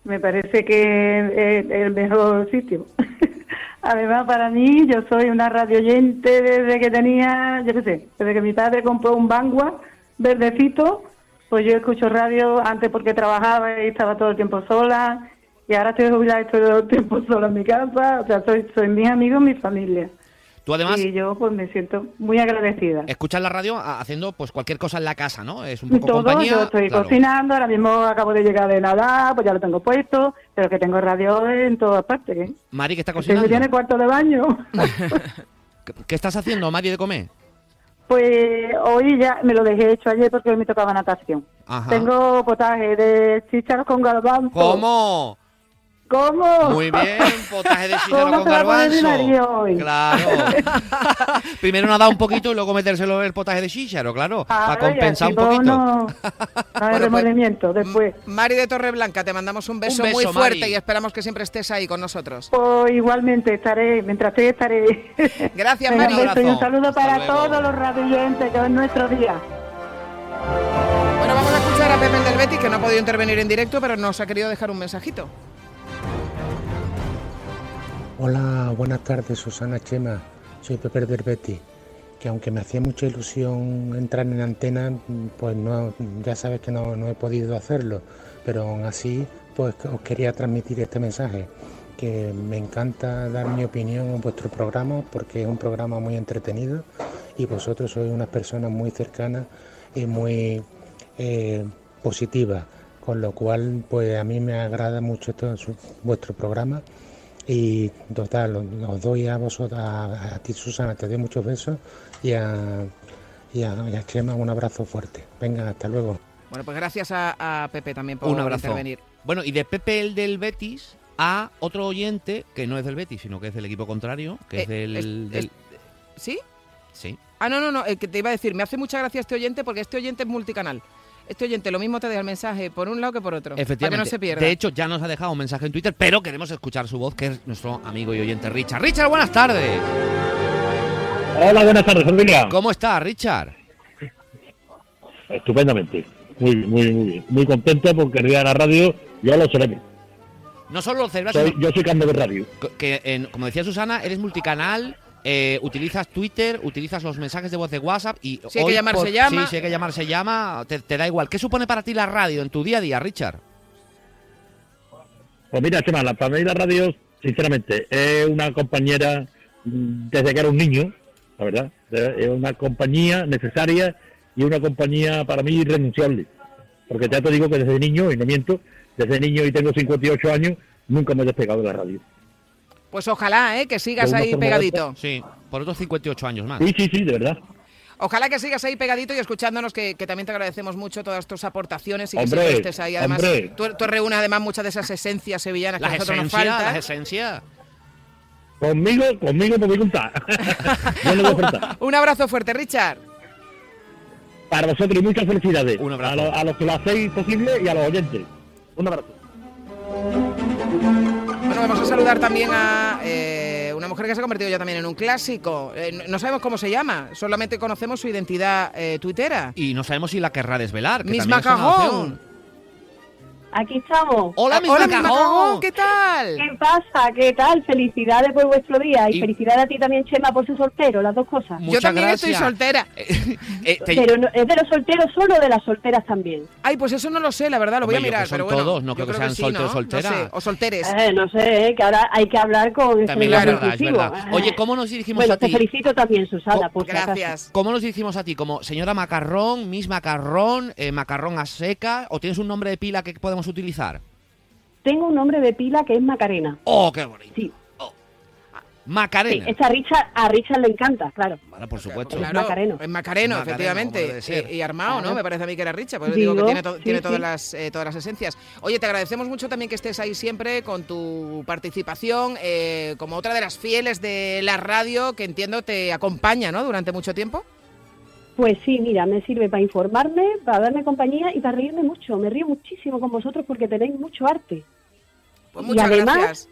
Me parece que es el mejor sitio. Además, para mí, yo soy una radio oyente desde que tenía, yo qué sé, desde que mi padre compró un Vanguard verdecito, pues yo escucho radio antes porque trabajaba y estaba todo el tiempo sola, y ahora estoy jubilada y estoy todo el tiempo sola en mi casa, o sea, soy, soy mis amigos, mi familia. Tú además Y yo pues me siento muy agradecida. escuchas la radio haciendo pues cualquier cosa en la casa, ¿no? Es un poco Todo, compañía. yo estoy claro. cocinando, ahora mismo acabo de llegar de nadar, pues ya lo tengo puesto, pero que tengo radio en todas partes. ¿eh? Mari, ¿qué está Que cocinando? tiene cuarto de baño. ¿Qué, qué estás haciendo, Mari, de comer? Pues hoy ya me lo dejé hecho ayer porque hoy me tocaba natación. Ajá. Tengo potaje de chícharos con garbanzo. ¿Cómo? ¿Cómo? Muy bien, potaje de chícharo ¿Cómo con garbanzo. Claro. Primero nadar un poquito y luego metérselo en el potaje de chícharo, claro. para Ay, compensar un poquito. No, no remordimiento después. Mari de Torreblanca, te mandamos un beso, Un beso, muy fuerte Mari. y esperamos que siempre estés ahí con nosotros. Pues igualmente estaré, mientras esté estaré. Gracias, Mari. un beso y un saludo Hasta para luego. todos los radioyentes, que hoy es nuestro día. Bueno, vamos a escuchar a Pepe el del Betis, que no ha podido intervenir en directo, pero nos ha querido dejar un mensajito. Hola, buenas tardes, Susana Chema. Soy Pepe del. Que aunque me hacía mucha ilusión entrar en antena, pues no, ya sabes que no, no he podido hacerlo. pero aún así pues os quería transmitir este mensaje, que me encanta dar mi opinión en vuestro programa porque es un programa muy entretenido y vosotros sois unas personas muy cercanas y muy eh, positivas, con lo cual pues a mí me agrada mucho todo vuestro programa y total, os- doy a vosotros, a, a ti Susana, te doy muchos besos y a, y a, y a Chema un abrazo fuerte. Venga, hasta luego. Bueno, pues gracias a, a Pepe también por Un abrazo. intervenir. Bueno, y de Pepe el del Betis a otro oyente que no es del Betis, sino que es del equipo contrario, que es Eh, del... es- del- ¿Sí? Sí. Ah, no, no, no, el que te iba a decir, me hace mucha gracia este oyente porque este oyente es multicanal. Este oyente lo mismo te deja el mensaje por un lado que por otro. Para que Efectivamente. no se pierda. De hecho, ya nos ha dejado un mensaje en Twitter, pero queremos escuchar su voz, que es nuestro amigo y oyente Richard. Richard, buenas tardes. Hola, buenas tardes, familia. ¿Cómo está, Richard? Estupendamente. Muy, muy, muy bien. Muy contento porque el día de la radio ya lo seremos. No solo lo celebras, Soy- sino yo soy cambio de radio. que, en- como decía Susana, eres multicanal, eh, utilizas Twitter, utilizas los mensajes de voz de WhatsApp y... Si hay que hoy llamar, por- se llama. Sí, si hay que llamar, se llama, te, te da igual. ¿Qué supone para ti la radio en tu día a día, Richard? Pues mira, Chema, la familia Radio, sinceramente, es una compañera mm, desde que era un niño, la verdad. Es una compañía necesaria y una compañía para mí irrenunciable. Porque ya te digo que desde niño, y no miento, desde niño y tengo 58 años, nunca me he despegado de la radio. Pues ojalá, ¿eh? Que sigas ahí pegadito. Sí, por otros 58 años más. Sí, sí, sí, de verdad. Ojalá que sigas ahí pegadito y escuchándonos, que, que también te agradecemos mucho todas tus aportaciones y que Hombre, siempre estés ahí. Además, hombre. tú, tú reúnes además muchas de esas esencias sevillanas que a Las nosotros nos faltan. las esencias. Conmigo, conmigo podéis contar. Yo no voy a faltar. Un abrazo fuerte, Richard. Para vosotros y muchas felicidades. Un abrazo. A, lo- a los que lo hacéis posible y a los oyentes. Un abrazo. Bueno, vamos a saludar también a eh, una mujer que se ha convertido ya también en un clásico. Eh, no- sabemos cómo se llama, solamente conocemos su identidad eh, tuitera. Y no sabemos si la querrá desvelar. que Misma también Aquí estamos. Hola, Hola, Misma Cajón. Cajón, ¿qué tal? ¿Qué pasa? ¿Qué tal? Felicidades por vuestro día y, Y- felicidades a ti también, Chema, por ser soltero, las dos cosas. Yo también gracias. estoy soltera. Eh, te- Pero no- ¿es de los solteros solo o de las solteras también? Ay, pues eso no lo sé, la verdad, lo voy a Hombre, mirar. que son pero bueno, todos, no creo que sean sí, solteros, ¿no? solteras. No sé, o solteres. Eh, no sé, eh, que ahora hay que hablar con También es verdad, es verdad. Oye, ¿cómo nos dirigimos Bueno, a te ti? felicito también, Susana, Oh, por. Gracias. ¿Cómo nos dirigimos a ti? ¿Como señora Macarrón, Miss Macarrón, eh, Macarrón a seca? ¿O tienes un nombre de pila que podemos utilizar? Tengo un nombre de pila que es Macarena. ¡Oh, qué bonito! Sí, sí, Macarena. esta a Richard, a Richard le encanta, claro. Bueno, por supuesto. Es Claro, Macareno. es Macareno, Es Macareno, efectivamente. Y, y armado, ¿no? Me parece a mí que era Richa, por eso digo, Digo, que tiene, to- sí, tiene todas, sí. las, eh, todas las esencias. Oye, te agradecemos mucho también que estés ahí siempre con tu participación, eh, como otra de las fieles de la radio, que entiendo te acompaña, ¿no? Durante mucho tiempo. Pues sí, mira, me sirve para informarme, para darme compañía y para reírme mucho. Me río muchísimo con vosotros porque tenéis mucho arte. Pues Y además, gracias.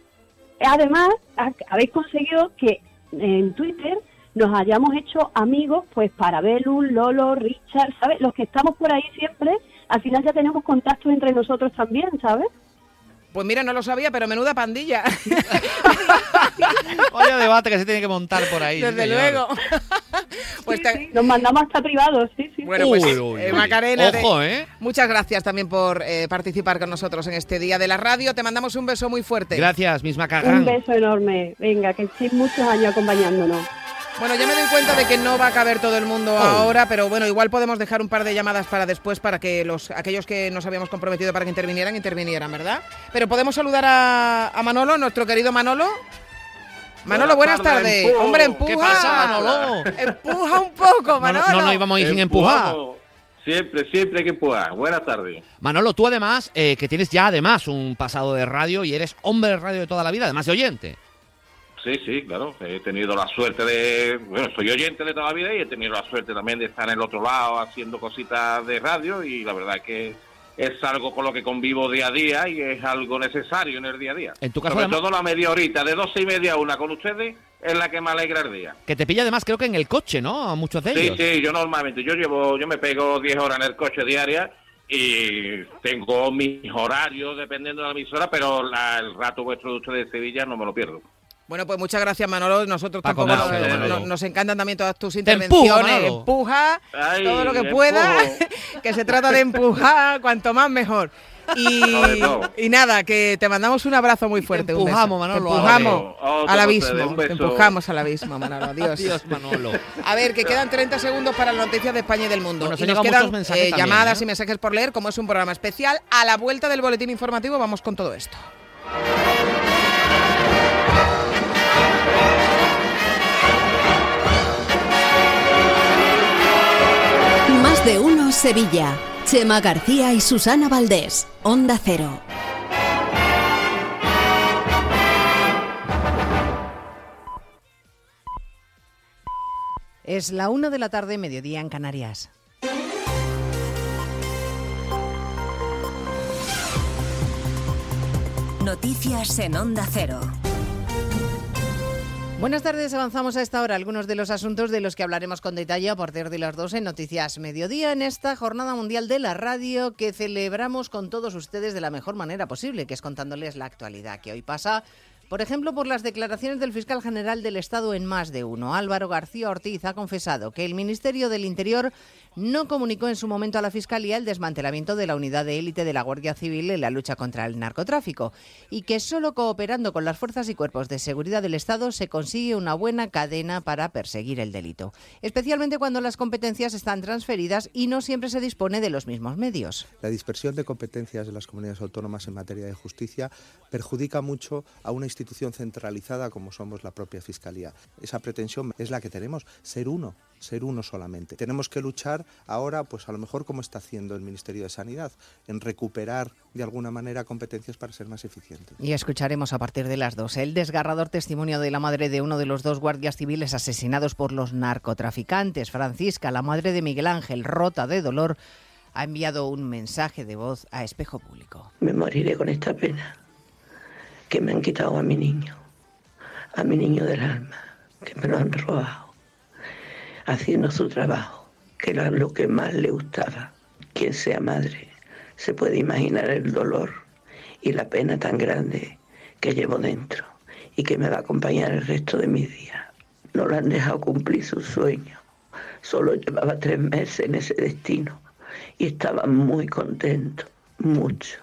Además, ha- habéis conseguido que en Twitter nos hayamos hecho amigos, pues para Belus, Lolo, Richard, ¿sabes? Los que estamos por ahí siempre, al final ya tenemos contactos entre nosotros también, ¿sabes? Pues mira, no lo sabía, pero menuda pandilla. Vaya debate que se tiene que montar por ahí. Desde señor. luego. pues te- Nos mandamos hasta privados, sí, sí. Bueno, pues Uy, uy, eh, uy. Macarena, te- Ojo, ¿eh? muchas gracias también por eh, participar con nosotros en este día de la radio. Te mandamos un beso muy fuerte. Gracias, Miss Un Macarrón. beso enorme. Venga, que estéis muchos años acompañándonos. Bueno, ya me doy cuenta de que no va a caber todo el mundo Oh. ahora, pero bueno, igual podemos dejar un par de llamadas para después para que los aquellos que nos habíamos comprometido para que intervinieran, intervinieran, ¿verdad? Pero podemos saludar a, a Manolo, nuestro querido Manolo. Manolo, buenas, Buenas tardes. Hombre, empuja. ¿Qué pasa, Manolo? Empuja un poco, No, Manolo. no, no íbamos a ir sin empujar. Siempre, siempre hay que empujar. Buenas tardes. Manolo, tú además, eh, que tienes ya además un pasado de radio y eres hombre de radio de toda la vida, además de oyente. Sí, sí, claro. He tenido la suerte de. Bueno, soy oyente de toda la vida y he tenido la suerte también de estar en el otro lado haciendo cositas de radio y la verdad que es algo con lo que convivo día a día y es algo necesario en el día a día. En tu caso, Sobre además- todo la media horita, de doce y media a una con ustedes, es la que me alegra el día. Que te pilla además creo que en el coche, ¿no? A muchos de Sí, ellos. sí, yo normalmente, yo llevo, yo me pego 10 horas en el coche diaria y tengo mis horarios dependiendo de la emisora, pero la- el rato vuestro de ustedes de Sevilla no me lo pierdo. Bueno, pues muchas gracias, Manolo. Nosotros tampoco Manolo. nos encantan también todas tus Te intervenciones. empujo. Empuja Ay, todo lo que pueda, que se trata de empujar, cuanto más mejor. Y, No, no. y nada, que te mandamos un abrazo muy fuerte. un beso. empujamos, Te Manolo, empujamos al abismo. Te empujamos al abismo, Manolo. Adiós. Adiós, Manolo. A ver, que quedan 30 segundos para las noticias de España y del mundo. Bueno, se y nos quedan eh, también, llamadas ¿eh? y mensajes por leer, como es un programa especial. A la vuelta del boletín informativo vamos con todo esto. Sevilla. Chema García y Susana Valdés. Onda Cero. Es la una de la tarde, mediodía en Canarias. Noticias en Onda Cero. Buenas tardes, avanzamos a esta hora algunos de los asuntos de los que hablaremos con detalle a partir de las 12 en Noticias Mediodía en esta Jornada Mundial de la Radio que celebramos con todos ustedes de la mejor manera posible, que es contándoles la actualidad que hoy pasa. Por ejemplo, por las declaraciones del fiscal general del Estado en más de uno. Álvaro García Ortiz ha confesado que el Ministerio del Interior no comunicó en su momento a la Fiscalía el desmantelamiento de la unidad de élite de la Guardia Civil en la lucha contra el narcotráfico y que solo cooperando con las fuerzas y cuerpos de seguridad del Estado se consigue una buena cadena para perseguir el delito, especialmente cuando las competencias están transferidas y no siempre se dispone de los mismos medios. La dispersión de competencias de las comunidades autónomas en materia de justicia perjudica mucho a una institución centralizada como somos la propia Fiscalía. Esa pretensión es la que tenemos, ser uno, ser uno solamente. Tenemos que luchar ahora, pues a lo mejor como está haciendo el Ministerio de Sanidad, en recuperar de alguna manera competencias para ser más eficientes. Y escucharemos a partir de las dos el desgarrador testimonio de la madre de uno de los dos guardias civiles asesinados por los narcotraficantes. Francisca, la madre de Miguel Ángel, rota de dolor, ha enviado un mensaje de voz a Espejo Público. Me moriré con esta pena que me han quitado a mi niño, a mi niño del alma, que me lo han robado, haciendo su trabajo, que era lo que más le gustaba. Quien sea madre se puede imaginar el dolor y la pena tan grande que llevo dentro y que me va a acompañar el resto de mis días. No lo han dejado cumplir su sueño. Solo llevaba tres meses en ese destino y estaba muy contento, mucho.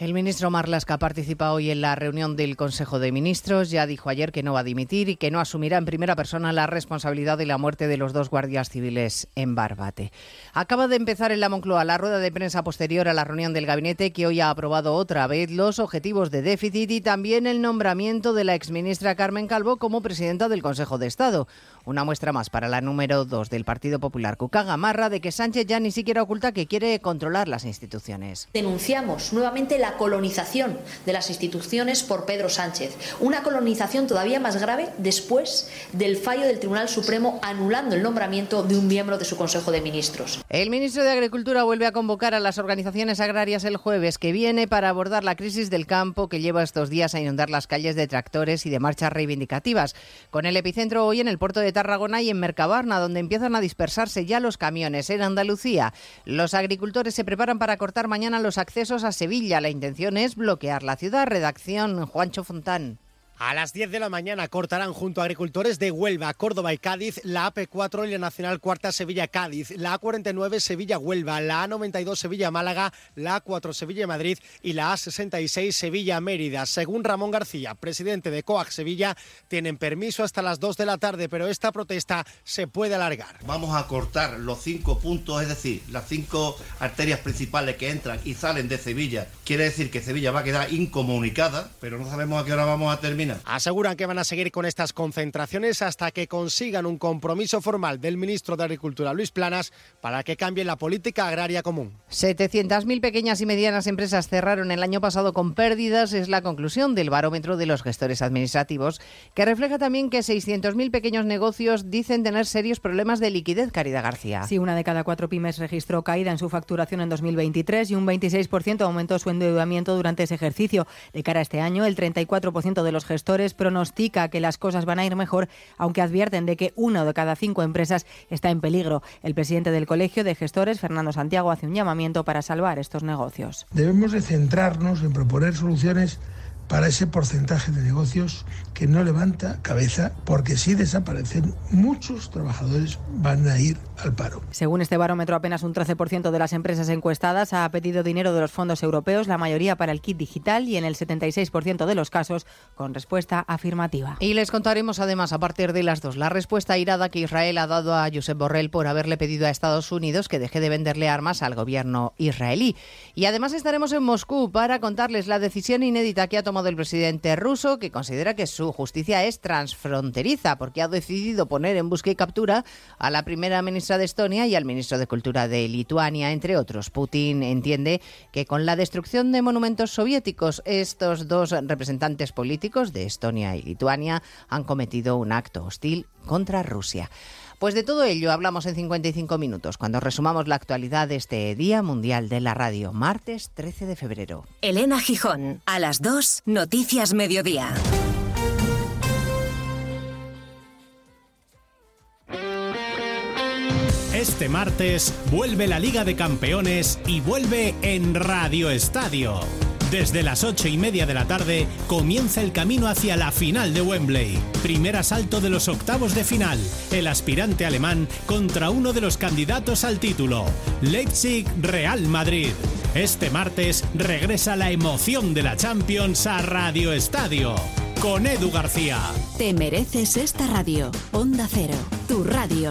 El ministro Marlaska participa hoy en la reunión del Consejo de Ministros. Ya dijo ayer que no va a dimitir y que no asumirá en primera persona la responsabilidad de la muerte de los dos guardias civiles en Barbate. Acaba de empezar en la Moncloa la rueda de prensa posterior a la reunión del gabinete que hoy ha aprobado otra vez los objetivos de déficit y también el nombramiento de la exministra Carmen Calvo como presidenta del Consejo de Estado. Una muestra más para la número dos del Partido Popular, Cuca Gamarra, de que Sánchez ya ni siquiera oculta que quiere controlar las instituciones. Denunciamos nuevamente la colonización de las instituciones por Pedro Sánchez. Una colonización todavía más grave después del fallo del Tribunal Supremo anulando el nombramiento de un miembro de su Consejo de Ministros. El ministro de Agricultura vuelve a convocar a las organizaciones agrarias el jueves que viene para abordar la crisis del campo que lleva estos días a inundar las calles de tractores y de marchas reivindicativas. Con el epicentro hoy en el puerto de Tarragona y en Mercabarna, donde empiezan a dispersarse ya los camiones. En Andalucía, los agricultores se preparan para cortar mañana los accesos a Sevilla. La intención es bloquear la ciudad. Redacción Juancho Fontán. A las 10 de la mañana cortarán junto a agricultores de Huelva, Córdoba y Cádiz la AP4 y la Nacional Cuarta Sevilla-Cádiz, la A49 Sevilla-Huelva, la A92 Sevilla-Málaga, la A4 Sevilla-Madrid y la A66 Sevilla-Mérida. Según Ramón García, presidente de COAC Sevilla, tienen permiso hasta las 2 de la tarde, pero esta protesta se puede alargar. Vamos a cortar los cinco puntos, es decir, las cinco arterias principales que entran y salen de Sevilla. Quiere decir que Sevilla va a quedar incomunicada, pero no sabemos a qué hora vamos a terminar. Aseguran que van a seguir con estas concentraciones hasta que consigan un compromiso formal del ministro de Agricultura, Luis Planas, para que cambie la política agraria común. 700.000 pequeñas y medianas empresas cerraron el año pasado con pérdidas, es la conclusión del barómetro de los gestores administrativos, que refleja también que 600.000 pequeños negocios dicen tener serios problemas de liquidez, Caridad García. Sí, una de cada cuatro pymes registró caída en su facturación en 2023 y un 26% aumentó su endeudamiento durante ese ejercicio. De cara a este año, el 34% de los gestores pronostica que las cosas van a ir mejor, aunque advierten de que una de cada cinco empresas está en peligro. El presidente del Colegio de Gestores, Fernando Santiago, hace un llamamiento para salvar estos negocios. Debemos de centrarnos en proponer soluciones para ese porcentaje de negocios que no levanta cabeza, porque si desaparecen, muchos trabajadores van a ir al paro. Según este barómetro, apenas un 13% de las empresas encuestadas ha pedido dinero de los fondos europeos, la mayoría para el kit digital y en el 76% de los casos con respuesta afirmativa. Y les contaremos además a partir de las dos la respuesta irada que Israel ha dado a Josep Borrell por haberle pedido a Estados Unidos que deje de venderle armas al gobierno israelí. Y además estaremos en Moscú para contarles la decisión inédita que ha tomado el presidente ruso, que considera que su justicia es transfronteriza, porque ha decidido poner en busca y captura a la primera de Estonia y al ministro de Cultura de Lituania, entre otros. Putin entiende que con la destrucción de monumentos soviéticos, estos dos representantes políticos de Estonia y Lituania han cometido un acto hostil contra Rusia. Pues de todo ello hablamos en 55 minutos, cuando resumamos la actualidad de este Día Mundial de la Radio, martes 13 de febrero. Elena Gijón, a las 2, Noticias Mediodía. Este martes vuelve la Liga de Campeones y vuelve en Radio Estadio. Desde las ocho y media de la tarde comienza el camino hacia la final de Wembley. Primer asalto de los octavos de final. El aspirante alemán contra uno de los candidatos al título. Leipzig Real Madrid. Este martes regresa la emoción de la Champions a Radio Estadio. Con Edu García. Te mereces esta radio. Onda Cero, tu radio.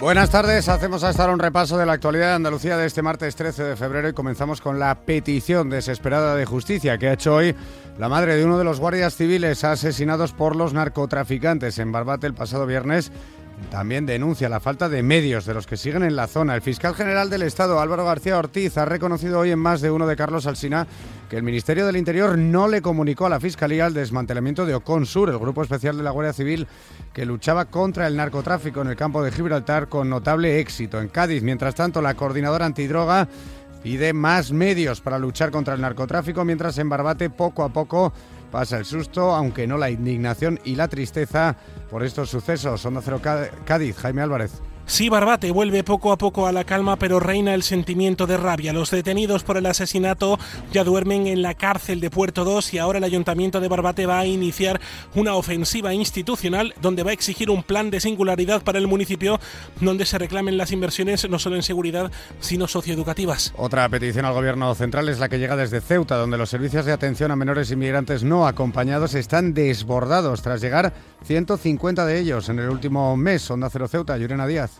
Buenas tardes, hacemos hasta ahora un repaso de la actualidad de Andalucía de este martes 13 de febrero y comenzamos con la petición desesperada de justicia que ha hecho hoy la madre de uno de los guardias civiles asesinados por los narcotraficantes en Barbate el pasado viernes. También denuncia la falta de medios de los que siguen en la zona. El fiscal general del Estado, Álvaro García Ortiz, ha reconocido hoy en más de uno de Carlos Alsina que el Ministerio del Interior no le comunicó a la Fiscalía el desmantelamiento de Oconsur, el grupo especial de la Guardia Civil que luchaba contra el narcotráfico en el campo de Gibraltar con notable éxito. En Cádiz, mientras tanto, la coordinadora antidroga pide más medios para luchar contra el narcotráfico, mientras en Barbate poco a poco pasa el susto, aunque no la indignación y la tristeza por estos sucesos. Onda Cero Cádiz, Jaime Álvarez. Sí, Barbate vuelve poco a poco a la calma, pero reina el sentimiento de rabia. Los detenidos por el asesinato ya duermen en la cárcel de Puerto 2 y ahora el ayuntamiento de Barbate va a iniciar una ofensiva institucional donde va a exigir un plan de singularidad para el municipio donde se reclamen las inversiones no solo en seguridad, sino socioeducativas. Otra petición al gobierno central es la que llega desde Ceuta, donde los servicios de atención a menores inmigrantes no acompañados están desbordados tras llegar 150 de ellos en el último mes. Onda Cero Ceuta, Yurena Díaz.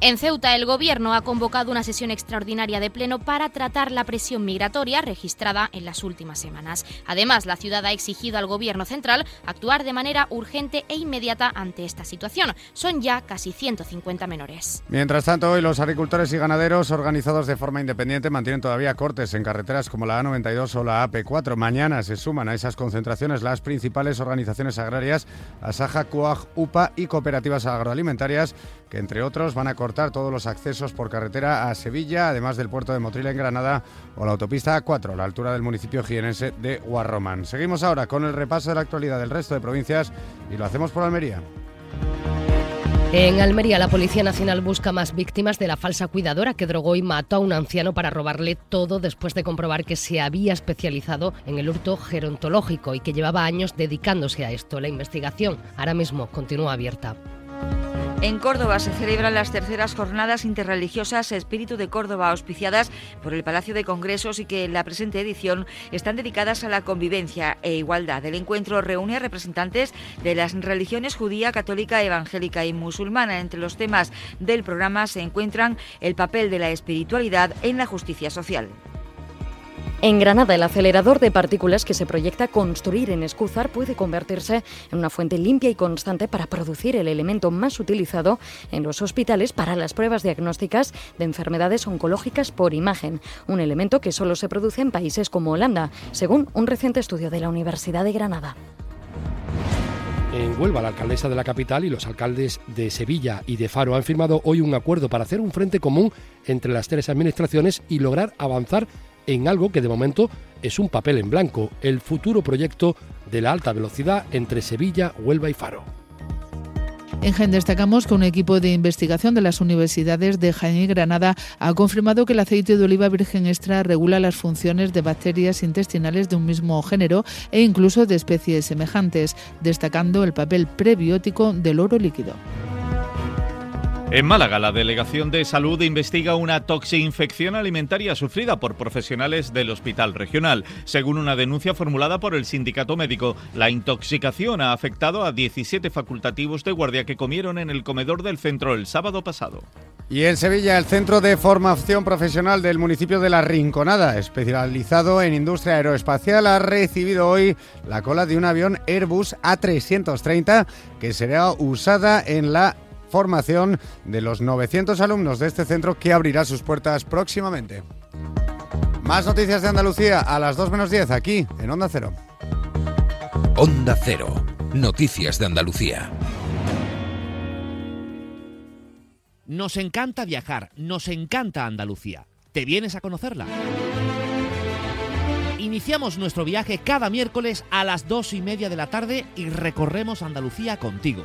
En Ceuta, el Gobierno ha convocado una sesión extraordinaria de pleno para tratar la presión migratoria registrada en las últimas semanas. Además, la ciudad ha exigido al Gobierno central actuar de manera urgente e inmediata ante esta situación. Son ya casi 150 menores. Mientras tanto, hoy los agricultores y ganaderos organizados de forma independiente mantienen todavía cortes en carreteras como la A92 o la AP4. Mañana se suman a esas concentraciones las principales organizaciones agrarias, Asaja, CUAG, UPA y cooperativas agroalimentarias, que entre otros van a cortar todos los accesos por carretera a Sevilla, además del puerto de Motril en Granada o la autopista A4, a la altura del municipio jienense de Guarromán. Seguimos ahora con el repaso de la actualidad del resto de provincias y lo hacemos por Almería. En Almería, la Policía Nacional busca más víctimas de la falsa cuidadora que drogó y mató a un anciano para robarle todo después de comprobar que se había especializado en el hurto gerontológico y que llevaba años dedicándose a esto. La investigación ahora mismo continúa abierta. En Córdoba se celebran las terceras jornadas interreligiosas Espíritu de Córdoba, auspiciadas por el Palacio de Congresos y que en la presente edición están dedicadas a la convivencia e igualdad. El encuentro reúne a representantes de las religiones judía, católica, evangélica y musulmana. Entre los temas del programa se encuentran el papel de la espiritualidad en la justicia social. En Granada, el acelerador de partículas que se proyecta construir en Escúzar puede convertirse en una fuente limpia y constante para producir el elemento más utilizado en los hospitales para las pruebas diagnósticas de enfermedades oncológicas por imagen, un elemento que solo se produce en países como Holanda, según un reciente estudio de la Universidad de Granada. En Huelva, la alcaldesa de la capital y los alcaldes de Sevilla y de Faro han firmado hoy un acuerdo para hacer un frente común entre las tres administraciones y lograr avanzar en algo que de momento es un papel en blanco, el futuro proyecto de la alta velocidad entre Sevilla, Huelva y Faro. En GEN destacamos que un equipo de investigación de las universidades de Jaén y Granada ha confirmado que el aceite de oliva virgen extra regula las funciones de bacterias intestinales de un mismo género e incluso de especies semejantes, destacando el papel prebiótico del oro líquido. En Málaga, la Delegación de Salud investiga una toxinfección alimentaria sufrida por profesionales del Hospital Regional. Según una denuncia formulada por el sindicato médico, la intoxicación ha afectado a 17 facultativos de guardia que comieron en el comedor del centro el sábado pasado. Y en Sevilla, el Centro de Formación Profesional del municipio de La Rinconada, especializado en industria aeroespacial, ha recibido hoy la cola de un avión Airbus A330 que será usada en la formación de los 900 alumnos de este centro que abrirá sus puertas próximamente. Más noticias de Andalucía a las 2 menos 10 aquí en Onda Cero. Onda Cero. Noticias de Andalucía. Nos encanta viajar, nos encanta Andalucía. ¿Te vienes a conocerla? Iniciamos nuestro viaje cada miércoles a las dos y media de la tarde y recorremos Andalucía contigo.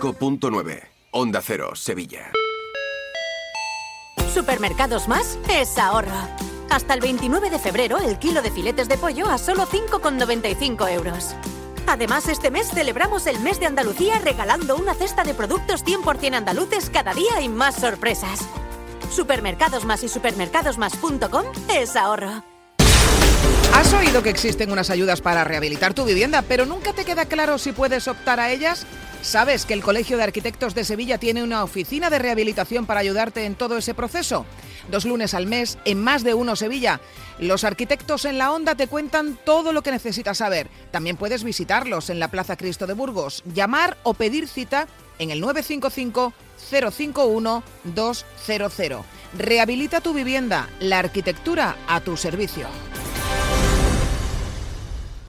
.9 Onda Cero, Sevilla. Supermercados Más es ahorro. Hasta el 29 de febrero, el kilo de filetes de pollo a solo 5,95 euros. Además, este mes celebramos el mes de Andalucía regalando una cesta de productos 100% andaluces cada día y más sorpresas. Supermercados Más y supermercadosmás.com es ahorro. ¿Has oído que existen unas ayudas para rehabilitar tu vivienda, pero nunca te queda claro si puedes optar a ellas? ¿Sabes que el Colegio de Arquitectos de Sevilla tiene una oficina de rehabilitación para ayudarte en todo ese proceso? Dos lunes al mes en más de uno Sevilla. Los arquitectos en la onda te cuentan todo lo que necesitas saber. También puedes visitarlos en la Plaza Cristo de Burgos, llamar o pedir cita en el 955 051 200. Rehabilita tu vivienda, la arquitectura a tu servicio.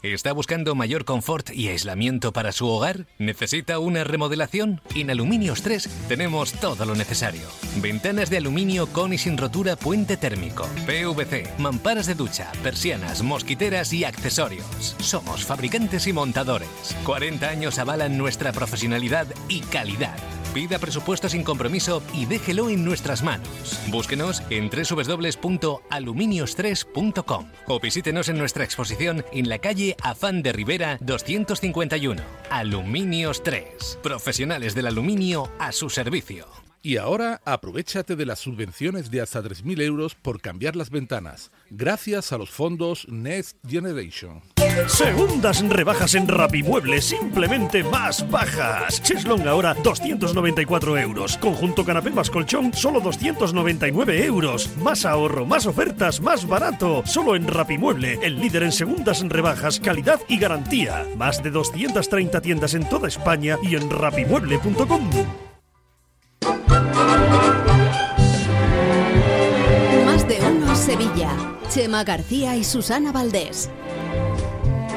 ¿Está buscando mayor confort y aislamiento para su hogar? ¿Necesita una remodelación? En Aluminios 3 tenemos todo lo necesario. Ventanas de aluminio con y sin rotura puente térmico, PVC, mamparas de ducha, persianas, mosquiteras y accesorios. Somos fabricantes y montadores. 40 años avalan nuestra profesionalidad y calidad. Pida presupuesto sin compromiso y déjelo en nuestras manos. Búsquenos en www.aluminios3.com o visítenos en nuestra exposición en la calle Afán de Rivera 251. Aluminios 3. Profesionales del aluminio a su servicio. Y ahora aprovechate de las subvenciones de hasta 3.000 euros por cambiar las ventanas, gracias a los fondos Next Generation. Segundas rebajas en Rapimueble, simplemente más bajas. Cheslong ahora 294 euros. Conjunto canapé más colchón, solo 299 euros. Más ahorro, más ofertas, más barato. Solo en Rapimueble, el líder en segundas rebajas, calidad y garantía. Más de 230 tiendas en toda España y en rapimueble.com. Sevilla. Chema García y Susana Valdés.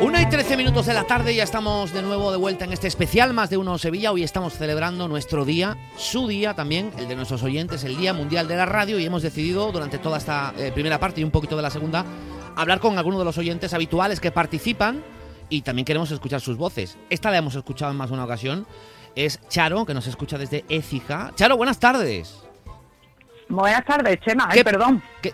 Una y 13 minutos de la tarde, ya estamos de nuevo de vuelta en este especial Más de Uno Sevilla. Hoy estamos celebrando nuestro día, su día también, el de nuestros oyentes, el Día Mundial de la Radio. Y hemos decidido durante toda esta eh, primera parte y un poquito de la segunda hablar con algunos de los oyentes habituales que participan y también queremos escuchar sus voces. Esta la hemos escuchado en más de una ocasión. Es Charo, que nos escucha desde Écija. Charo, buenas tardes. Buenas tardes, Chema. Ay, perdón. ¿Qué,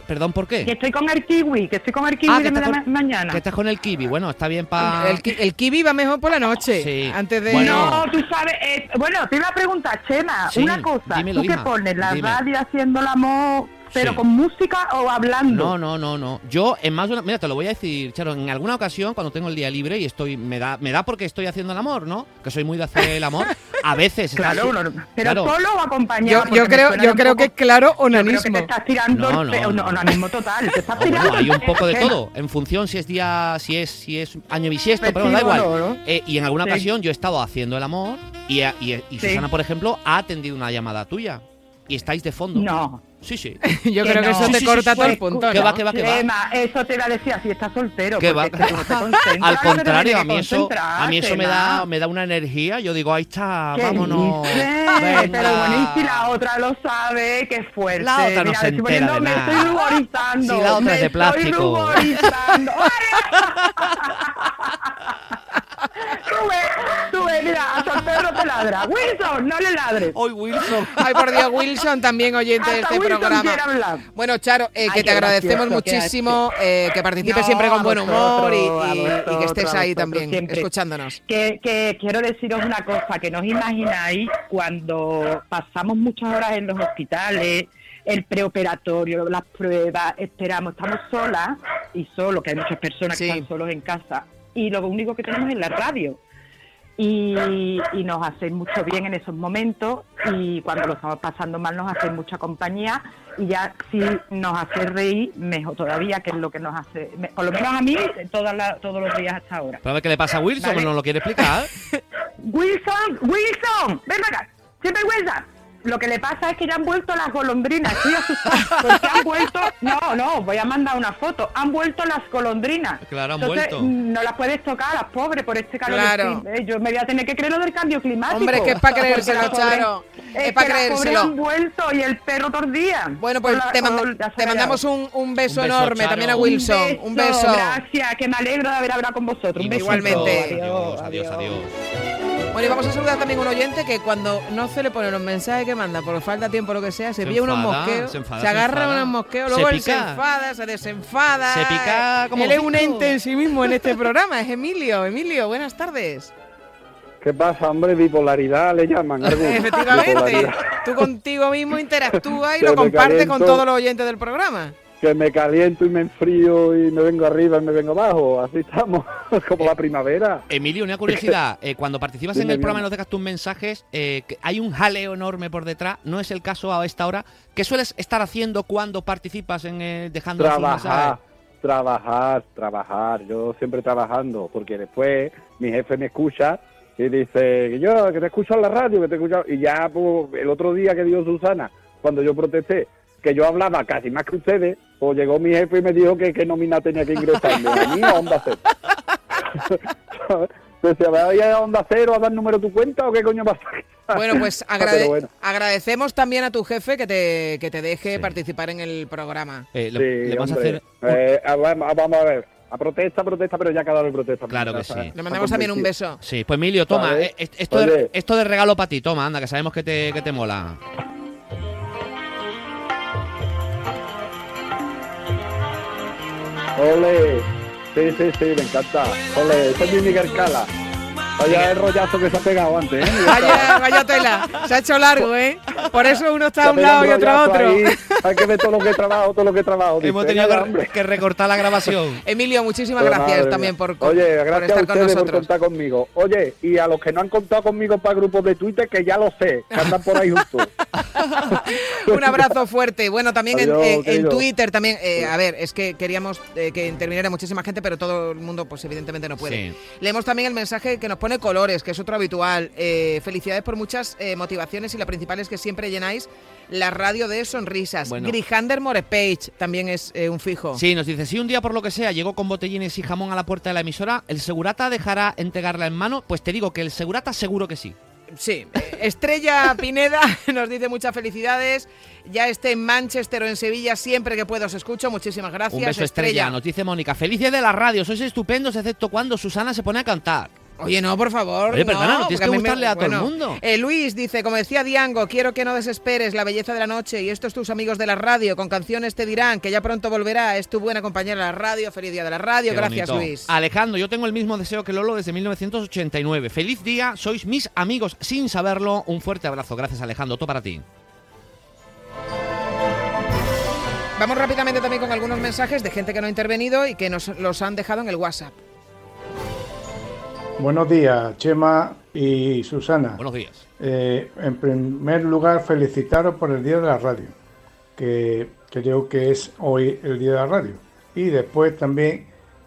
¿Perdón por qué? Que estoy con el kiwi, que estoy con el kiwi Ah, de ma- mañana. Que estás con el kiwi. Bueno, está bien para... El, ki- el kiwi va mejor por la noche. Sí. Antes de. No, tú sabes, eh, bueno, te iba a preguntar, Chema, Sí, una cosa. dímelo, tú que hija, pones la dime. radio haciendo el amor pero Sí. con música o hablando. No, no, no, no. Yo en más de una, mira, te lo voy a decir, Charo, en alguna ocasión cuando tengo el día libre y estoy me da me da porque estoy haciendo el amor, ¿no? Que soy muy de hacer el amor. A veces Claro, así- uno- pero claro. solo o acompañado. Yo, creo, yo creo poco- que es claro Yo creo que onanismo. te estás tirando No, no, onanismo total. Te estás No, bueno, tirando hay un poco de todo, en función si es día, si es, si es año bisiesto, pero bueno, da igual. no, ¿no? Eh, y en alguna Sí. ocasión yo he estado haciendo el amor y, y, y Sí. Susana, por ejemplo, ha atendido una llamada tuya y estáis de fondo. No. Sí, sí. Yo creo que eso te corta todo el punto. Que ¿no? va, que va, que va. Eso te iba a decir así, estás soltero. Que va. te Al contrario, a mí eso, concentrar, a mí eso me da, me da una energía. Yo digo, ahí está, ¿Qué vámonos. Pero bueno, y si la otra lo sabe, qué fuerte. La otra no Mira, se estoy entera poniendo- de Me nada. estoy ruborizando. Si la otra me es de plástico. Estoy ruborizando. Mira, hasta el perro te ladra. Wilson, no le ladres. Hoy Wilson. Ay, por Dios, Wilson también oyente de este Wilson programa. Bueno, Charo, eh, Ay, que te agradecemos gracioso, muchísimo eh, que participes No, siempre con buen humor y, vosotros, a y- y que estés ahí también, siempre. escuchándonos. Que, que quiero deciros una cosa, que no os imagináis cuando pasamos muchas horas en los hospitales, el preoperatorio, las pruebas, esperamos, estamos solas y solos, que hay muchas personas que están solos en casa, y lo único que tenemos es la radio. Y, y nos hace mucho bien en esos momentos y cuando lo estamos pasando mal nos hace mucha compañía y ya si nos hace reír mejor todavía que es lo que nos hace me- por lo menos a mí todas las- todos los días hasta ahora ver qué le pasa a Wilson, Vale. ¿no lo quiere explicar? Wilson Wilson ven acá siempre Wilson lo que le pasa es que ya han vuelto las golondrinas estoy asustada porque han vuelto no no voy a mandar una foto han vuelto las golondrinas Claro, han Entonces, vuelto. mm, no las puedes tocar las pobres por este calor Claro. Eh, yo me voy a tener que creer lo del cambio climático Hombre, que es para creérselo, Charo. Es es pa' que las pobres creérselo. han vuelto y el perro días Bueno, pues la- te, manda- mandamos un, un beso Un beso, enorme Charo. también a Wilson. Un beso. Gracias, que me alegro de haber hablado con vosotros. Un beso. Igualmente. Adiós, adiós, adiós. Bueno, y vamos a saludar también a un oyente que cuando no se le ponen los mensajes que manda por falta de tiempo o lo que sea, se, Se pilla unos mosqueos, se enfada, se agarra unos mosqueos, Se luego él se enfada, se desenfada. Se pica como Él es un ente en sí mismo en este programa, es Emilio. Emilio, buenas tardes. ¿Qué pasa, hombre? Bipolaridad le llaman. Efectivamente, tú contigo mismo interactúas y lo compartes con todos los oyentes del programa. Que me caliento y me enfrío y me vengo arriba y me vengo abajo. Así estamos, como la primavera. Emilio, una curiosidad. eh, cuando participas en el programa y dime. nos dejas tus mensajes, eh, hay un jaleo enorme por detrás. No es el caso a esta hora. ¿Qué sueles estar haciendo cuando participas en eh, dejando Trabajar, trabajar, trabajar. Yo siempre trabajando, porque después mi jefe me escucha y dice, yo que te escucho en la radio, que te escucho. Y ya pues, el otro día que dio Susana, cuando yo protesté, que yo hablaba casi más que ustedes, pues llegó mi jefe y me dijo que qué nómina tenía que ingresarme. A mí a Onda Cero. Decía, ¿vas a ir a Onda Cero a dar número de tu cuenta o qué coño pasa? Bueno, pues agrade- bueno. agradecemos también a tu jefe que te, que te deje participar en el programa. Eh, Sí, le vamos a hacer. Eh, vamos vamos a ver. A protesta, protesta, pero ya cada vez protesta. Claro que sí. Le mandamos también un beso. Sí, pues Emilio, toma. Eh, est- esto, de, esto de regalo para ti, toma, anda, que sabemos que te, que te mola. Ole. Sí, sí, sí, me encanta. Ole, es mi Miguel Cala. Vaya el rollazo que se ha pegado antes, ¿eh? Vaya, vaya tela, se ha hecho largo, ¿eh? Por eso uno está a un lado y otro a otro. ahí. Hay que ver todo lo que he trabajado, todo lo que he trabajado. Hemos Dice, tenido que, recortar la grabación. Emilio, muchísimas Pero gracias madre también por, Oye, por gracias estar a con ustedes por nosotros. contar conmigo. Oye, y a los que no han contado conmigo para grupos de Twitter, que ya lo sé, que andan por ahí juntos. Un abrazo fuerte. Bueno, también en- Adiós, en, en querido. Twitter también. eh, a ver, es que queríamos eh, que interviniera muchísima gente, pero todo el mundo, pues evidentemente no puede. Sí. Leemos también el mensaje que nos pone colores, que es otro habitual. Eh, felicidades por muchas eh, motivaciones y la principal es que siempre llenáis la radio de sonrisas. Bueno. Grijander Morepage también es eh, un fijo. Sí, nos dice, si un día por lo que sea llegó con botellines y jamón a la puerta de la emisora, ¿el segurata dejará entregarla en mano? Pues te digo que el segurata seguro que sí. Sí, Estrella Pineda nos dice muchas felicidades. Ya esté en Manchester o en Sevilla, siempre que pueda os escucho. Muchísimas gracias. Un beso estrella. Nos dice Mónica, felices de la radio, sois estupendos, excepto cuando Susana se pone a cantar. Oye, no, por favor. Oye, perdona, no tienes que me- gustarle a todo el mundo. eh, Luis dice, como decía Diango, quiero que no desesperes la belleza de la noche y estos tus amigos de la radio con canciones te dirán que ya pronto volverá. Es tu buena compañera de la radio. Feliz día de la radio. Qué Gracias, bonito. Luis. Alejandro, yo tengo el mismo deseo que Lolo desde 1989. Feliz día, sois mis amigos sin saberlo. Un fuerte abrazo. Gracias, Alejandro. Todo para ti. vamos rápidamente también con algunos mensajes de gente que no ha intervenido y que nos los han dejado en el WhatsApp. Buenos días, Chema y Susana. Buenos días. Eh, en primer lugar, felicitaros por el Día de la Radio, que creo que es hoy el Día de la Radio. Y después también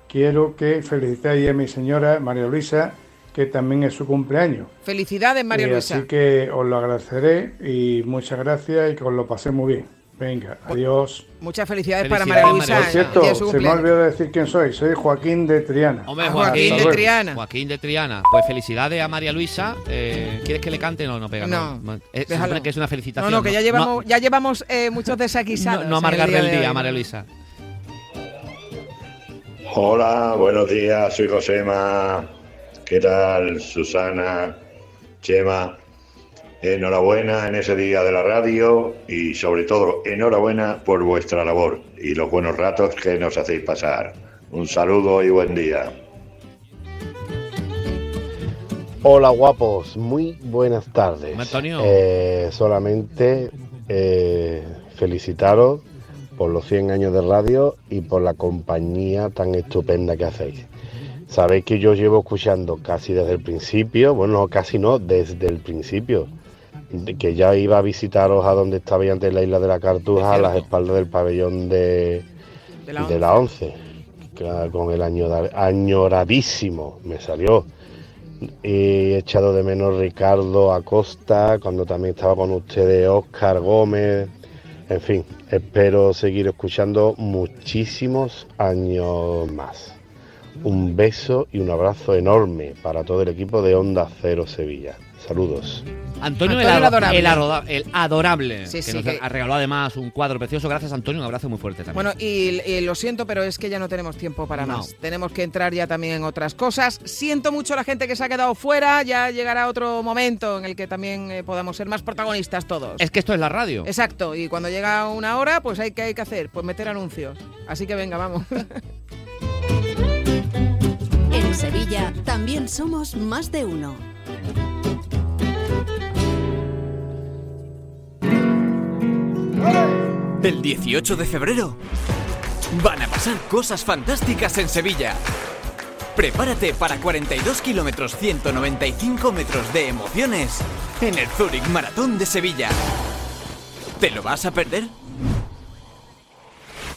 quiero que felicitéis a mi señora María Luisa, que también es su cumpleaños. Felicidades, María Eh, Luisa. Así que os lo agradeceré y muchas gracias y que os lo pasé muy bien. Venga, adiós. Muchas felicidades, para Felicidades, María Luisa. María Por Luisa. cierto, se me olvidado decir quién soy. Soy Joaquín de Triana. Hombre, Ah, Joaquín, Joaquín de. Triana. Joaquín de Triana. Pues felicidades a María Luisa. Eh, ¿Quieres que le cante? No, no pega. No, Eh, se déjalo. supone que es una felicitación. No, no, que ya llevamos, No, ya llevamos eh, muchos desaguisados. no, no el amargarle el día. María Luisa. Hola, buenos días, soy Josema. ¿Qué tal, Susana? Chema. Enhorabuena en ese día de la radio y sobre todo enhorabuena por vuestra labor y los buenos ratos que nos hacéis pasar. Un saludo y buen día. Hola guapos, muy buenas tardes. Antonio. Eh, solamente eh, felicitaros por los 100 años de radio y por la compañía tan estupenda que hacéis. Sabéis que yo llevo escuchando casi desde el principio, bueno, casi no, desde el principio, de que ya iba a visitaros a donde estabais antes la isla de la Cartuja, a las espaldas del pabellón de, De la de la 11, que con el añora- añoradísimo me salió. He echado de menos Ricardo Acosta, cuando también estaba con ustedes Oscar Gómez. En fin, espero seguir escuchando muchísimos años más. Un beso y un abrazo enorme para todo el equipo de Onda Cero Sevilla. Saludos. Antonio, Antonio el, el ado- adorable. el aroda- el adorable. Sí, que sí, nos que- ha regalado además un cuadro precioso. Gracias, Antonio. Un abrazo muy fuerte también. Bueno, y, y lo siento, pero es que ya no tenemos tiempo para No. más. Tenemos que entrar ya también en otras cosas. Siento mucho a la gente que se ha quedado fuera. Ya llegará otro momento en el que también eh, podamos ser más protagonistas todos. es que esto es la radio. Exacto, y cuando llega una hora, pues hay que, hay que hacer, pues meter anuncios. Así que venga, vamos. En Sevilla también somos más de uno. El 18 de febrero van a pasar cosas fantásticas en Sevilla. Prepárate para 42 kilómetros 195 metros de emociones en el Zurich Maratón de Sevilla. ¿Te lo vas a perder?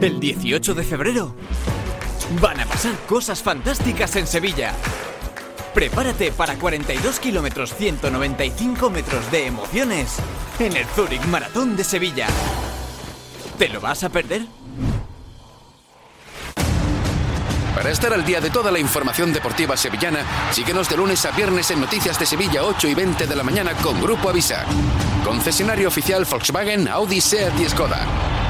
El 18 de febrero van a pasar cosas fantásticas en Sevilla. Prepárate para 42 kilómetros 195 metros de emociones en el Zurich Maratón de Sevilla. ¿Te lo vas a perder? Para estar al día de toda la información deportiva sevillana, síguenos de lunes a viernes en Noticias de Sevilla 8 y 20 de la mañana con Grupo Avisa. Concesionario oficial Volkswagen, Audi, Seat y Skoda.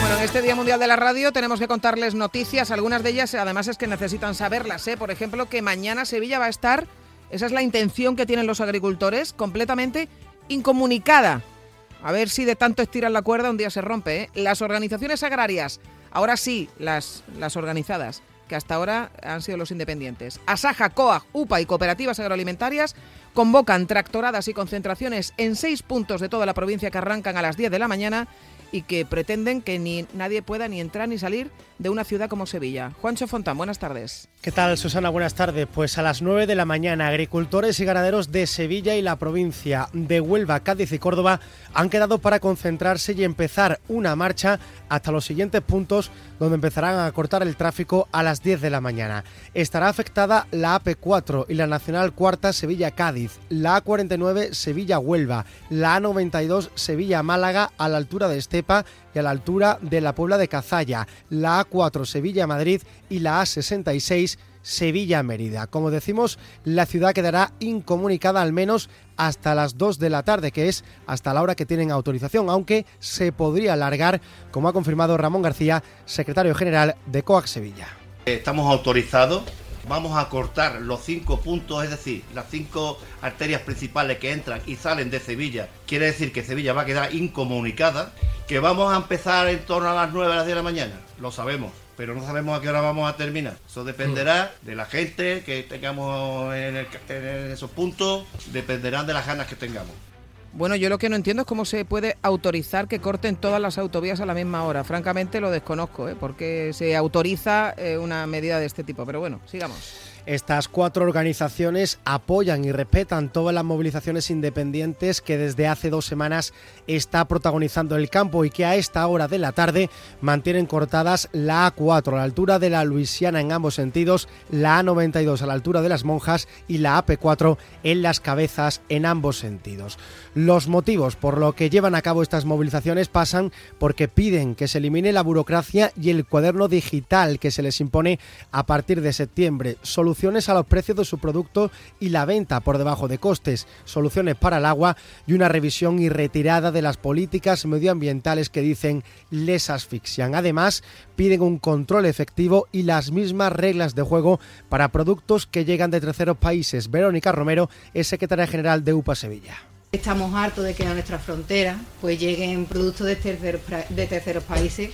Bueno, en este Día Mundial de la Radio tenemos que contarles noticias, algunas de ellas además es que necesitan saberlas, ¿eh? Por ejemplo, que mañana Sevilla va a estar, esa es la intención que tienen los agricultores, completamente incomunicada. A ver si de tanto estiran la cuerda un día se rompe, ¿eh? Las organizaciones agrarias, ahora sí, las, las organizadas, que hasta ahora han sido los independientes. Asaja, COAG, UPA y cooperativas agroalimentarias convocan tractoradas y concentraciones en seis puntos de toda la provincia que arrancan a las 10 de la mañana y que pretenden que ni nadie pueda ni entrar ni salir de una ciudad como Sevilla. Juancho Fontán, buenas tardes. ¿Qué tal, Susana? Buenas tardes. Pues a las 9 de la mañana, agricultores y ganaderos de Sevilla y la provincia de Huelva, Cádiz y Córdoba han quedado para concentrarse y empezar una marcha hasta los siguientes puntos donde empezarán a cortar el tráfico a las 10 de la mañana. Estará afectada la AP4 y la Nacional Cuarta Sevilla-Cádiz, la A49 Sevilla-Huelva, la A92 Sevilla-Málaga a la altura de Estepa y a la altura de la Puebla de Cazalla, la A4 Sevilla-Madrid y la A66 Sevilla-Mérida. Como decimos, la ciudad quedará incomunicada al menos hasta las 2 de la tarde, que es hasta la hora que tienen autorización, aunque se podría alargar, como ha confirmado Ramón García, secretario general de COAC Sevilla. Estamos autorizados, vamos a cortar los cinco puntos, es decir, las cinco arterias principales que entran y salen de Sevilla. Quiere decir que Sevilla va a quedar incomunicada, que vamos a empezar en torno a las 9 a las 10 de la mañana, lo sabemos pero no sabemos a qué hora vamos a terminar. Eso dependerá de la gente que tengamos en, esos puntos, dependerán de las ganas que tengamos. Bueno, yo lo que no entiendo es cómo se puede autorizar que corten todas las autovías a la misma hora. Francamente lo desconozco, ¿eh? porque se autoriza eh, una medida de este tipo. Pero bueno, sigamos. Estas cuatro organizaciones apoyan y respetan todas las movilizaciones independientes que desde hace dos semanas está protagonizando el campo y que a esta hora de la tarde mantienen cortadas la A4 a la altura de la Luisiana en ambos sentidos, la A92 a la altura de las Monjas y la AP4 en las cabezas en ambos sentidos. Los motivos por lo que llevan a cabo estas movilizaciones pasan porque piden que se elimine la burocracia y el cuaderno digital que se les impone a partir de septiembre soluciones a los precios de su producto y la venta por debajo de costes, soluciones para el agua y una revisión y retirada de las políticas medioambientales que dicen les asfixian. Además, piden un control efectivo y las mismas reglas de juego para productos que llegan de terceros países. Verónica Romero es secretaria general de UPA Sevilla. Estamos hartos de que a nuestra frontera pues lleguen productos de terceros, países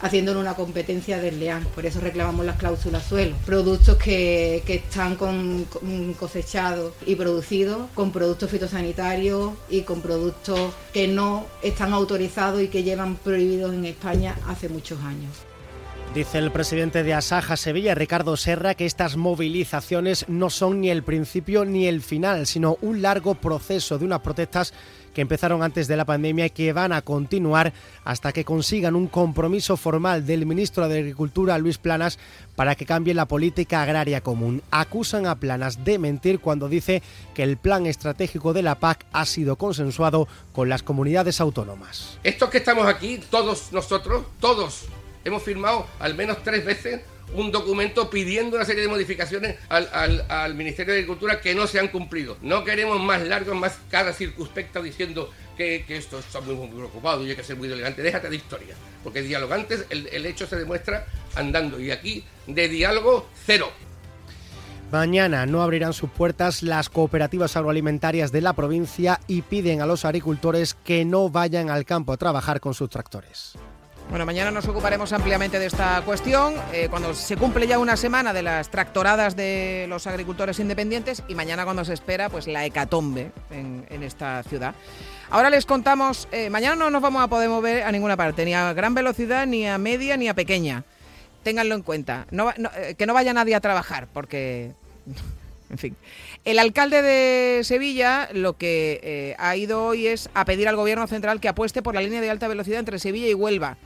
haciéndole una competencia desleal. Por eso reclamamos las cláusulas suelo. Productos que, están cosechados y producidos con productos fitosanitarios y con productos que no están autorizados y que llevan prohibidos en España hace muchos años. Dice el presidente de Asaja Sevilla, Ricardo Serra, que estas movilizaciones no son ni el principio ni el final, sino un largo proceso de unas protestas que empezaron antes de la pandemia y que van a continuar hasta que consigan un compromiso formal del ministro de Agricultura, Luis Planas, para que cambie la política agraria común. Acusan a Planas de mentir cuando dice que el plan estratégico de la PAC ha sido consensuado con las comunidades autónomas. Estos que estamos aquí, todos nosotros, todos hemos firmado al menos tres veces un documento pidiendo una serie de modificaciones al, Ministerio de Agricultura que no se han cumplido. No queremos más largos, más cada circunspecta diciendo que, esto está muy, preocupado y hay que ser muy elegante. Déjate de historia, porque dialogantes el, el hecho se demuestra andando y aquí de diálogo cero. Mañana no abrirán sus puertas las cooperativas agroalimentarias de la provincia y piden a los agricultores que no vayan al campo a trabajar con sus tractores. Bueno, mañana nos ocuparemos ampliamente de esta cuestión, eh, cuando se cumple ya una semana de las tractoradas de los agricultores independientes y mañana cuando se espera pues la hecatombe en, esta ciudad. Ahora les contamos, eh, mañana no nos vamos a poder mover a ninguna parte, ni a gran velocidad, ni a media, ni a pequeña. Ténganlo en cuenta. Eh, que no vaya nadie a trabajar, porque... en fin. El alcalde de Sevilla lo que ha ido hoy es a pedir al gobierno central que apueste por la línea de alta velocidad entre Sevilla y Huelva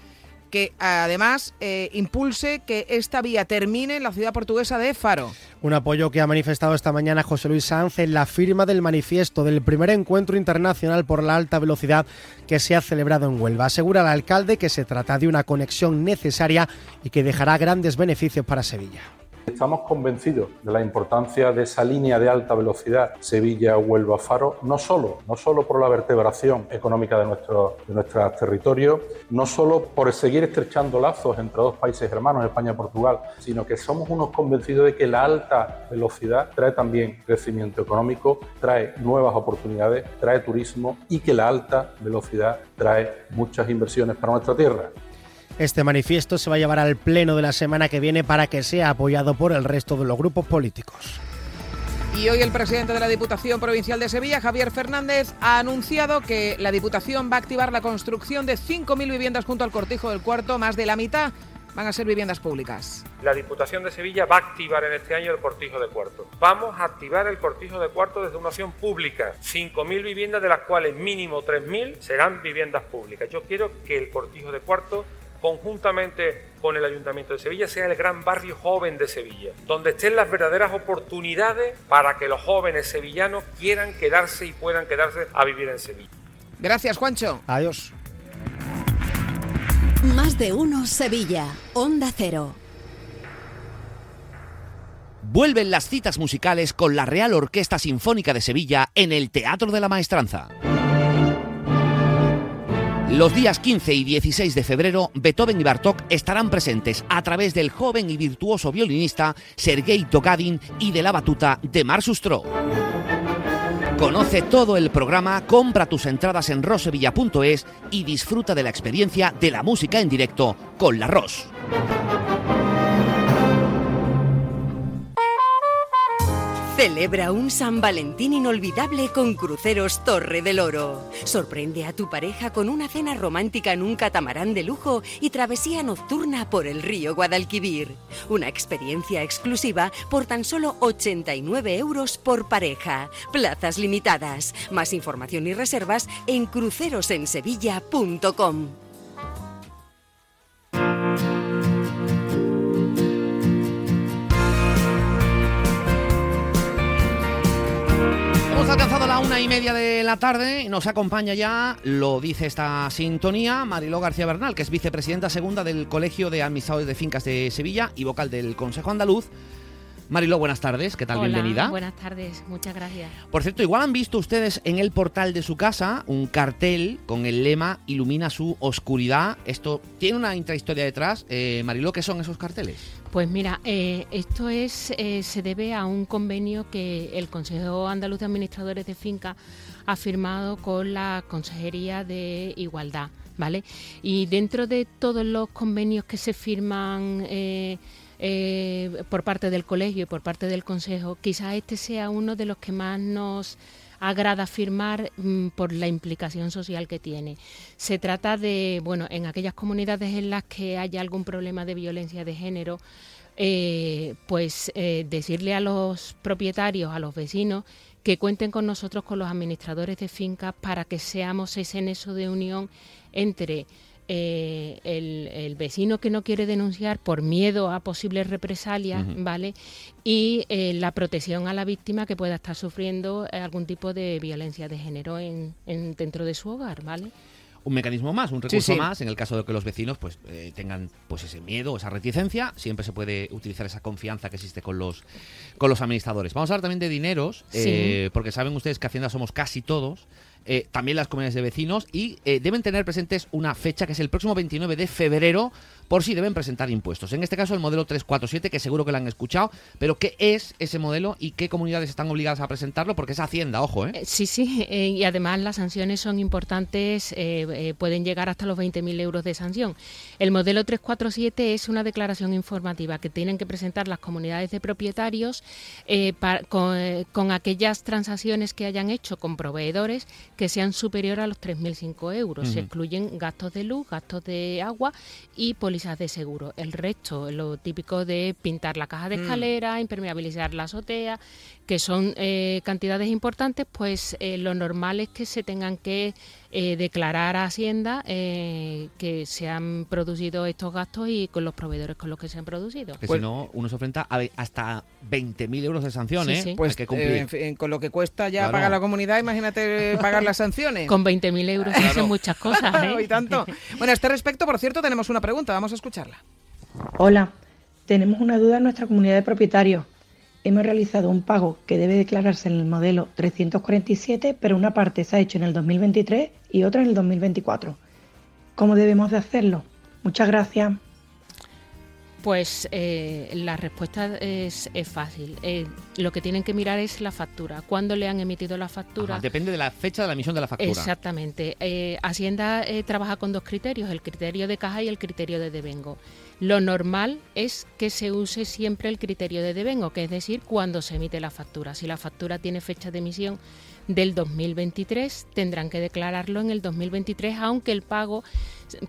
que además eh, impulse que esta vía termine en la ciudad portuguesa de Faro. Un apoyo que ha manifestado esta mañana José Luis Sanz en la firma del manifiesto del primer encuentro internacional por la alta velocidad que se ha celebrado en Huelva. Asegura el alcalde que se trata de una conexión necesaria y que dejará grandes beneficios para Sevilla. Estamos convencidos de la importancia de esa línea de alta velocidad Sevilla-Huelva-Faro, no solo, no solo por la vertebración económica de, nuestro, de nuestros territorios, no solo por seguir estrechando lazos entre dos países hermanos, España y Portugal, sino que somos unos convencidos de que la alta velocidad trae también crecimiento económico, trae nuevas oportunidades, trae turismo y que la alta velocidad trae muchas inversiones para nuestra tierra. Este manifiesto se va a llevar al pleno de la semana que viene para que sea apoyado por el resto de los grupos políticos. Y hoy el presidente de la Diputación Provincial de Sevilla, Javier Fernández, ha anunciado que la Diputación va a activar la construcción de 5.000 viviendas junto al cortijo del cuarto, más de la mitad van a ser viviendas públicas. La Diputación de Sevilla va a activar en este año el cortijo de cuartos. Vamos a activar el cortijo de cuartos desde una opción pública. 5.000 viviendas, de las cuales mínimo 3.000 serán viviendas públicas. Yo quiero que el cortijo de cuartos conjuntamente con el Ayuntamiento de Sevilla sea el gran barrio joven de Sevilla, donde estén las verdaderas oportunidades para que los jóvenes sevillanos quieran quedarse y puedan quedarse a vivir en Sevilla. Gracias, Juancho. Adiós. Más de uno Sevilla, Onda Cero. Vuelven las citas musicales con la Real Orquesta Sinfónica de Sevilla en el Teatro de la Maestranza. Los días 15 y 16 de febrero, Beethoven y Bartók estarán presentes a través del joven y virtuoso violinista Sergei Togadin y de la batuta de Mar Sustro. Conoce todo el programa, compra tus entradas en rosevilla.es y disfruta de la experiencia de la música en directo con la Ros. Celebra un San Valentín inolvidable con Cruceros Torre del Oro. Sorprende a tu pareja con una cena romántica en un catamarán de lujo y travesía nocturna por el río Guadalquivir. Una experiencia exclusiva por tan solo 89 euros por pareja. Plazas limitadas. Más información y reservas en crucerosensevilla.com. Hemos alcanzado la una y media de la tarde. Nos acompaña ya, lo dice esta sintonía, Mariló García Bernal, que es vicepresidenta segunda del Colegio de Administradores de Fincas de Sevilla y vocal del Consejo Andaluz. Mariló, buenas tardes, ¿qué tal? Hola, Bienvenida. Buenas tardes, muchas gracias. Por cierto, igual han visto ustedes en el portal de su casa un cartel con el lema Ilumina su oscuridad. Esto tiene una intrahistoria detrás. Eh, Mariló, ¿qué son esos carteles? Pues mira, eh, esto es eh, se debe a un convenio que el Consejo Andaluz de Administradores de Finca ha firmado con la Consejería de Igualdad, ¿vale? Y dentro de todos los convenios que se firman eh, por parte del colegio y por parte del Consejo, quizás este sea uno de los que más nos agrada firmar mm, por la implicación social que tiene. Se trata de, bueno, en aquellas comunidades en las que haya algún problema de violencia de género, eh, pues eh, decirle a los propietarios, a los vecinos, que cuenten con nosotros, con los administradores de fincas, para que seamos ese nexo de unión entre eh, el, el vecino que no quiere denunciar por miedo a posibles represalias. ¿vale? Y eh, la protección a la víctima que pueda estar sufriendo eh, algún tipo de violencia de género en, en- dentro de su hogar, ¿vale? un mecanismo más, un Sí, recurso sí. más en el caso de que los vecinos pues eh, tengan pues ese miedo, esa reticencia, siempre se puede utilizar esa confianza que existe con los con los administradores. Vamos a hablar también de dineros, Sí. eh, porque saben ustedes que Hacienda somos casi todos, eh, también las comunidades de vecinos y eh, deben tener presentes una fecha que es el próximo 29 de febrero por si deben presentar impuestos. En este caso el modelo 347, que seguro que lo han escuchado, pero ¿qué es ese modelo y qué comunidades están obligadas a presentarlo? Porque es Hacienda, ojo, ¿eh? Eh, Sí, sí, eh, y además las sanciones son importantes, eh, pueden llegar hasta los 20.000 euros de sanción. El modelo 347 es una declaración informativa que tienen que presentar las comunidades de propietarios con, con aquellas transacciones que hayan hecho con proveedores que sean superiores a los 3.005 euros. Se Ujú. incluyen gastos de luz, gastos de agua y pólizas de seguro. El resto, lo típico de pintar la caja de Mm. escalera, impermeabilizar la azotea, que son eh, cantidades importantes, pues eh, lo normal es que se tengan que eh, declarar a Hacienda eh, que se han producido estos gastos y con los proveedores con los que se han producido. Que si no, uno se enfrenta a ve- hasta 20.000 euros de sanción, Sí, sí. Pues que cumplir. eh, en fin, con lo que cuesta ya Claro. pagar la comunidad, imagínate pagar las sanciones. Con 20.000 euros se hacen muchas cosas, ¿eh? y tanto. Bueno, a este respecto, por cierto, tenemos una pregunta, vamos a escucharla. Hola, tenemos una duda en nuestra comunidad de propietarios. Hemos realizado un pago que debe declararse en el modelo 347, pero una parte se ha hecho en el 2023 y otra en el 2024. ¿Cómo debemos de hacerlo? Muchas gracias. Pues eh, la respuesta es, es fácil. Eh, lo que tienen que mirar es la factura. ¿Cuándo le han emitido la factura? Ajá, depende de la fecha de la emisión de la factura. Exactamente. Eh, Hacienda eh, trabaja con dos criterios, el criterio de caja y el criterio de devengo. Lo normal es que se use siempre el criterio de devengo, que es decir, cuando se emite la factura. Si la factura tiene fecha de emisión del 2023 tendrán que declararlo en el 2023, aunque el pago,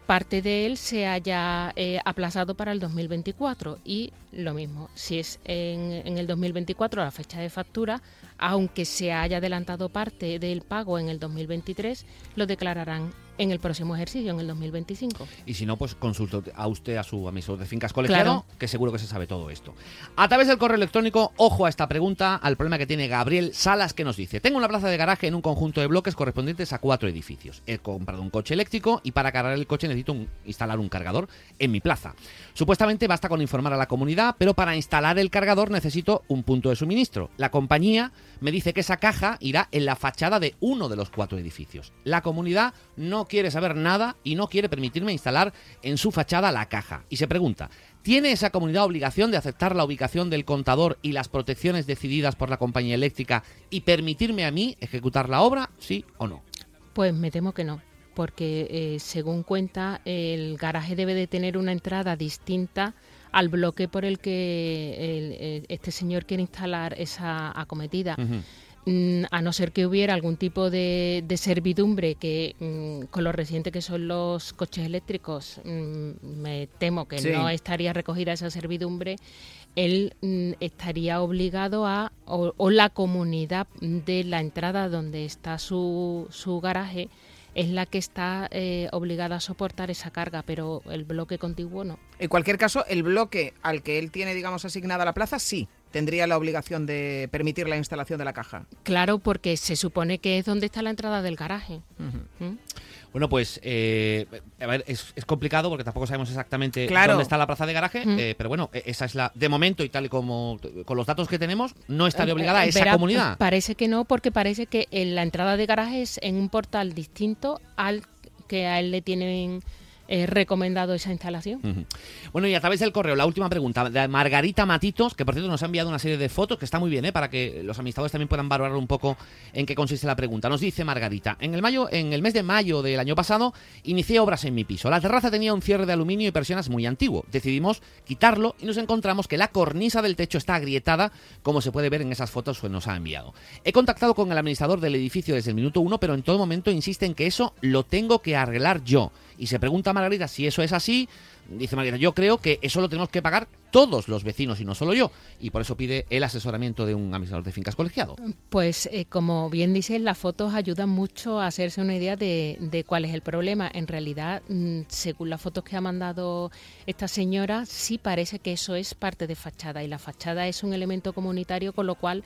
parte de él se haya eh, aplazado para el 2024. Y lo mismo, si es en, en el 2024 la fecha de factura, aunque se haya adelantado parte del pago en el 2023, lo declararán en el próximo ejercicio, en el 2025. Y si no, pues consulte a usted a su amigo de fincas colegiado, que seguro que se sabe todo esto. A través del correo electrónico, ojo a esta pregunta, al problema que tiene Gabriel Salas, que nos dice: Tengo una plaza de garaje en un conjunto de bloques correspondientes a cuatro edificios. He comprado un coche eléctrico y para cargar el coche necesito instalar un cargador en mi plaza. Supuestamente basta con informar a la comunidad, pero para instalar el cargador necesito un punto de suministro. La compañía me dice que esa caja irá en la fachada de uno de los cuatro edificios. La comunidad no quiere saber nada y no quiere permitirme instalar en su fachada la caja. Y se pregunta, ¿tiene esa comunidad obligación de aceptar la ubicación del contador y las protecciones decididas por la compañía eléctrica y permitirme a mí ejecutar la obra, sí o no? Pues me temo que no porque eh, según cuenta el garaje debe de tener una entrada distinta al bloque por el que este señor quiere instalar esa acometida. Mm, a no ser que hubiera algún tipo de, servidumbre que mm, con lo reciente que son los coches eléctricos mm, me temo que no estaría recogida esa servidumbre él estaría obligado a o, o, la comunidad de la entrada donde está su, su garaje es la que está eh, obligada a soportar esa carga, pero el bloque contiguo no. En cualquier caso, el bloque al que él tiene, digamos, asignada la plaza, sí, tendría la obligación de permitir la instalación de la caja. Claro, porque se supone que es donde está la entrada del garaje. Bueno, pues eh, a ver, es, complicado porque tampoco sabemos exactamente dónde está la plaza de garaje, eh, pero bueno, e, esa es la de momento y tal y como con los datos que tenemos, no estaría eh, obligada a esa comunidad. Parece que no, porque parece que la entrada de garaje es en un portal distinto al que a él le tienen eh, recomendado esa instalación. Bueno, y a través del correo, la última pregunta de Margarita Matitos, que por cierto nos ha enviado una serie de fotos, que está muy bien, ¿eh? para que los amistadores también puedan valorar un poco en qué consiste la pregunta. Nos dice Margarita, en el, mayo, en el mes de mayo del año pasado inicié obras en mi piso. La terraza tenía un cierre de aluminio y persianas muy antiguo. Decidimos quitarlo y nos encontramos que la cornisa del techo está agrietada, como se puede ver en esas fotos que nos ha enviado. He contactado con el administrador del edificio desde el minuto uno, pero en todo momento insiste en que eso lo tengo que arreglar yo y se pregunta Margarita si eso es así. Dice Margarita, yo creo que eso lo tenemos que pagar todos los vecinos y no solo yo. Y por eso pide el asesoramiento de un administrador de fincas colegiado. Pues eh, como bien dices, las fotos ayudan mucho a hacerse una idea de, cuál es el problema. En realidad, mm, según las fotos que ha mandado esta señora, sí parece que eso es parte de fachada. Y la fachada es un elemento comunitario, con lo cual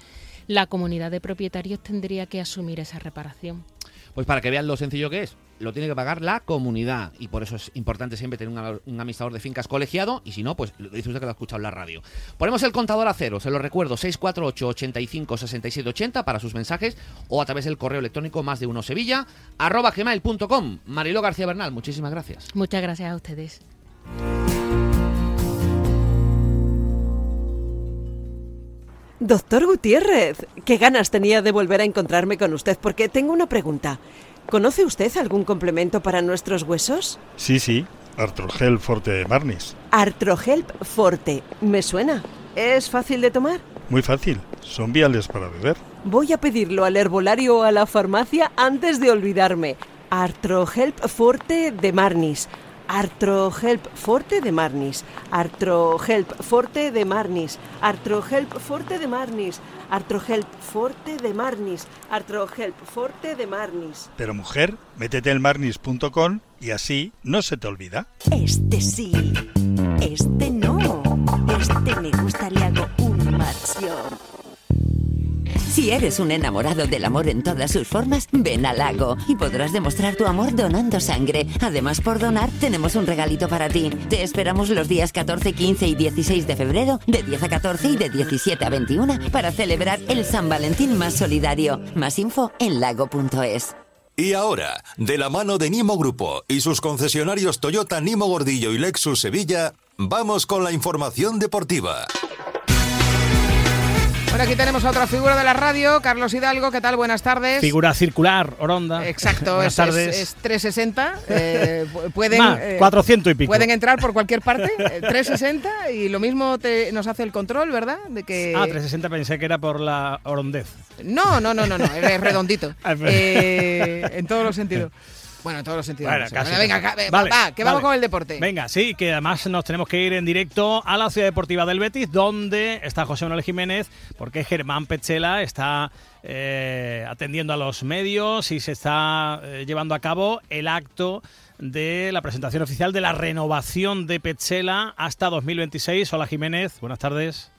la comunidad de propietarios tendría que asumir esa reparación. Pues para que vean lo sencillo que es, lo tiene que pagar la comunidad y por eso es importante siempre tener un, administrador de fincas colegiado y si no, pues lo dice usted que lo ha escuchado en la radio. Ponemos el contador a cero, se lo recuerdo, 648 85 67 80 para sus mensajes o a través del correo electrónico más de uno sevilla arroba gmail.com. Mariló García Bernal, muchísimas gracias. Muchas gracias a ustedes. Doctor Gutiérrez, qué ganas tenía de volver a encontrarme con usted porque tengo una pregunta. ¿Conoce usted algún complemento para nuestros huesos? Sí, sí, Artrogel Forte de Marnis. Artrogel Forte, me suena. ¿Es fácil de tomar? Muy fácil, son viales para beber. Voy a pedirlo al herbolario o a la farmacia antes de olvidarme. Artrohelp Forte de Marnis. Artrohelp Forte de Marnis, Artrohelp Forte de Marnis, Artrohelp Forte de Marnis, Artrohelp Forte de Marnis, Artrohelp Forte de Marnis. Pero mujer, métete en marnis.com y así no se te olvida. Este sí, este no, este me gusta, le hago un marción. Si eres un enamorado del amor en todas sus formas, ven al lago y podrás demostrar tu amor donando sangre. Además, por donar, tenemos un regalito para ti. Te esperamos los días 14, 15 y 16 de febrero, de 10 a 14 y de 17 a 21, para celebrar el San Valentín más solidario. Más info en lago.es. Y ahora, de la mano de Nimo Grupo y sus concesionarios Toyota Nimo Gordillo y Lexus Sevilla, vamos con la información deportiva. Bueno, aquí tenemos a otra figura de la radio, Carlos Hidalgo. ¿Qué tal? Buenas tardes. Figura circular, Oronda. Exacto, Buenas es, tardes. es- es 360. eh, pu- pueden, Más, 400 y pico. Pueden entrar por cualquier parte. eh, 360 y lo mismo te- nos hace el control, ¿verdad? De que Ah, 360 pensé que era por la horondez. No, no, no, no, no, es redondito. Ah, pero- Eh, en todos los sentidos. Bueno, en todos los sentidos. Bueno, no sé. casi, Bueno, venga, casi. ca- Vale, va, que vamos vale. con el deporte. Venga, sí, que además nos tenemos que ir en directo a la ciudad deportiva del Betis, donde está José Manuel Jiménez, porque Germán Pechela está eh, atendiendo a los medios y se está eh, llevando a cabo el acto de la presentación oficial de la renovación de Pechela hasta 2026. Hola Jiménez, buenas tardes.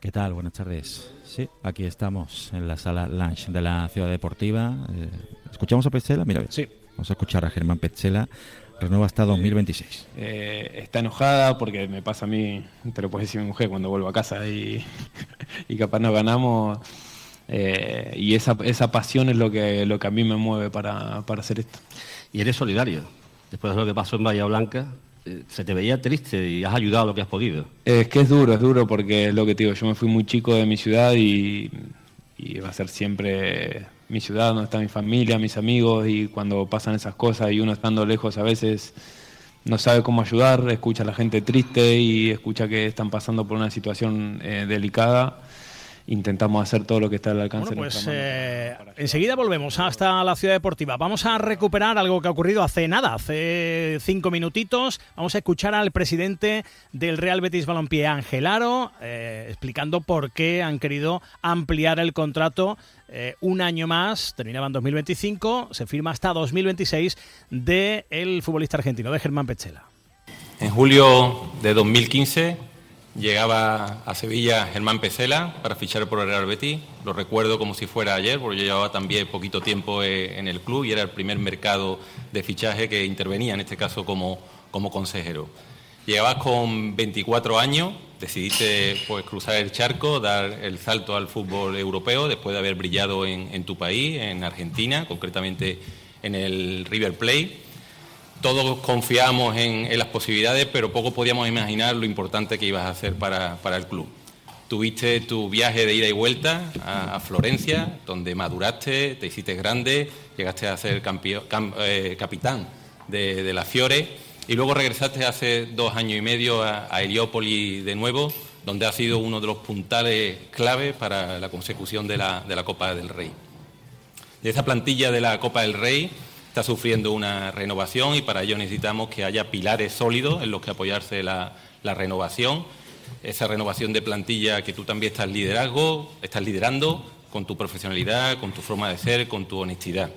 ¿Qué tal? Buenas tardes. Sí, aquí estamos en la sala lunch de la ciudad deportiva. Eh, ¿Escuchamos a Petzela? Mira, sí. Vamos a escuchar a Germán Petzela. Renueva hasta 2026. Eh, está enojada porque me pasa a mí, te lo puede decir mi mujer cuando vuelvo a casa y, y capaz nos ganamos. eh, y esa, esa pasión es lo que, lo que a mí me mueve para, para hacer esto. Y eres solidario. Después de lo que pasó en Bahía Blanca, eh, se te veía triste y has ayudado lo que has podido. Es que es duro, es duro porque es lo que te digo, yo me fui muy chico de mi ciudad y, y va a ser siempre mi ciudad, donde está mi familia, mis amigos y cuando pasan esas cosas y uno estando lejos a veces no sabe cómo ayudar, escucha a la gente triste y escucha que están pasando por una situación eh, delicada. Intentamos hacer todo lo que está al alcance Bueno, de pues eh, enseguida volvemos hasta la ciudad deportiva. Vamos a recuperar algo que ha ocurrido hace nada, hace cinco minutitos. Vamos a escuchar al presidente del Real Betis Balompié, Ángel Aro, eh, explicando por qué han querido ampliar el contrato eh, un año más. Terminaba en 2025, se firma hasta 2026 de el futbolista argentino, de Germán Pechela. En julio de 2015 llegaba a Sevilla Germán Pesela para fichar por el Real Betis. Lo recuerdo como si fuera ayer, porque yo llevaba también poquito tiempo eh, en el club y era el primer mercado de fichaje que intervenía, en este caso como, como consejero. Llegabas con 24 años, decidiste pues, cruzar el charco, dar el salto al fútbol europeo después de haber brillado en, en tu país, en Argentina, concretamente en el River Plate todos confiábamos en, las posibilidades, pero poco podíamos imaginar lo importante que ibas a hacer para, para el club. Tuviste tu viaje de ida y vuelta a, Florencia, donde maduraste, te hiciste grande, llegaste a ser campio- cam- eh, capitán de, de la Fiore y luego regresaste hace dos años y medio a, a Heliópolis de nuevo, donde ha sido uno de los puntales clave para la consecución de la, de la Copa del Rey. Y esa plantilla de la Copa del Rey está sufriendo una renovación y para ello necesitamos que haya pilares sólidos en los que apoyarse la, la renovación. Esa renovación de plantilla que tú también estás liderazgo, estás liderando con tu profesionalidad, con tu forma de ser, con tu honestidad.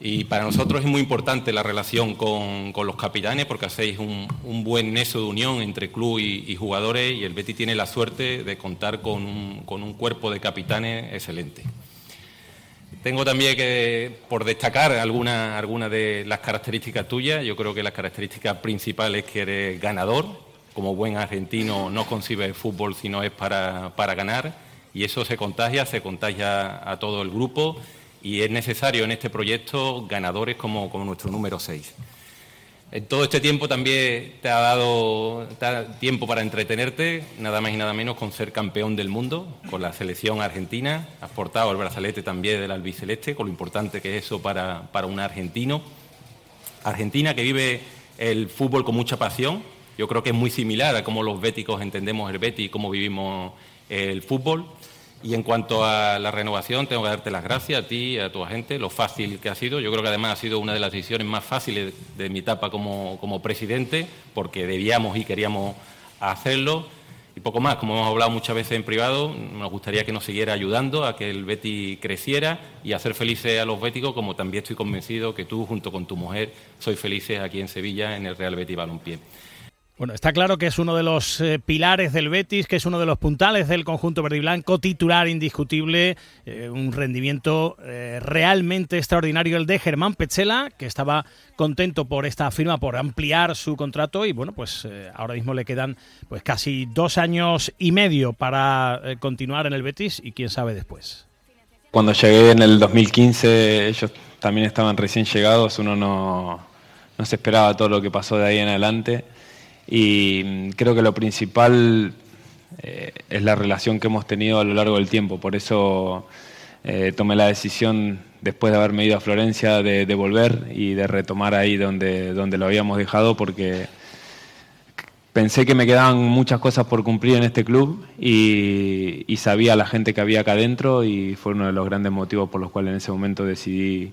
Y para nosotros es muy importante la relación con, con los capitanes porque hacéis un, un buen nexo de unión entre club y, y jugadores y el Betis tiene la suerte de contar con un, con un cuerpo de capitanes excelente. Tengo también que, por destacar algunas alguna de las características tuyas, yo creo que las características principales es que eres ganador, como buen argentino no concibe el fútbol si no es para, para ganar, y eso se contagia, se contagia a todo el grupo, y es necesario en este proyecto ganadores como, como nuestro número 6. En todo este tiempo también te ha dado tiempo para entretenerte, nada más y nada menos con ser campeón del mundo, con la selección argentina. Has portado el brazalete también del albiceleste, con lo importante que es eso para, para un argentino. Argentina que vive el fútbol con mucha pasión. Yo creo que es muy similar a cómo los béticos entendemos el Betis y cómo vivimos el fútbol. Y en cuanto a la renovación, tengo que darte las gracias a ti y a tu agente, lo fácil que ha sido. Yo creo que además ha sido una de las decisiones más fáciles de mi etapa como, como presidente, porque debíamos y queríamos hacerlo. Y poco más, como hemos hablado muchas veces en privado, nos gustaría que nos siguiera ayudando a que el Betty creciera y hacer felices a los béticos, como también estoy convencido que tú, junto con tu mujer, sois felices aquí en Sevilla, en el Real Betis Balompié. Bueno, está claro que es uno de los eh, pilares del Betis, que es uno de los puntales del conjunto verde y blanco, titular indiscutible, eh, un rendimiento eh, realmente extraordinario el de Germán Pechela, que estaba contento por esta firma, por ampliar su contrato y bueno, pues ahora mismo le quedan pues casi dos años y medio para continuar en el Betis y quién sabe después. Cuando llegué en el 2015, ellos también estaban recién llegados, uno no, no se esperaba todo lo que pasó de ahí en adelante. Y mm, creo que lo principal eh, es la relación que hemos tenido a lo largo del tiempo. Por eso eh, tomé la decisión, después de haberme ido a Florencia, de, de, volver y de retomar ahí donde, donde lo habíamos dejado, porque pensé que me quedaban muchas cosas por cumplir en este club y, y, sabía la gente que había acá adentro y fue uno de los grandes motivos por los cuales en ese momento decidí,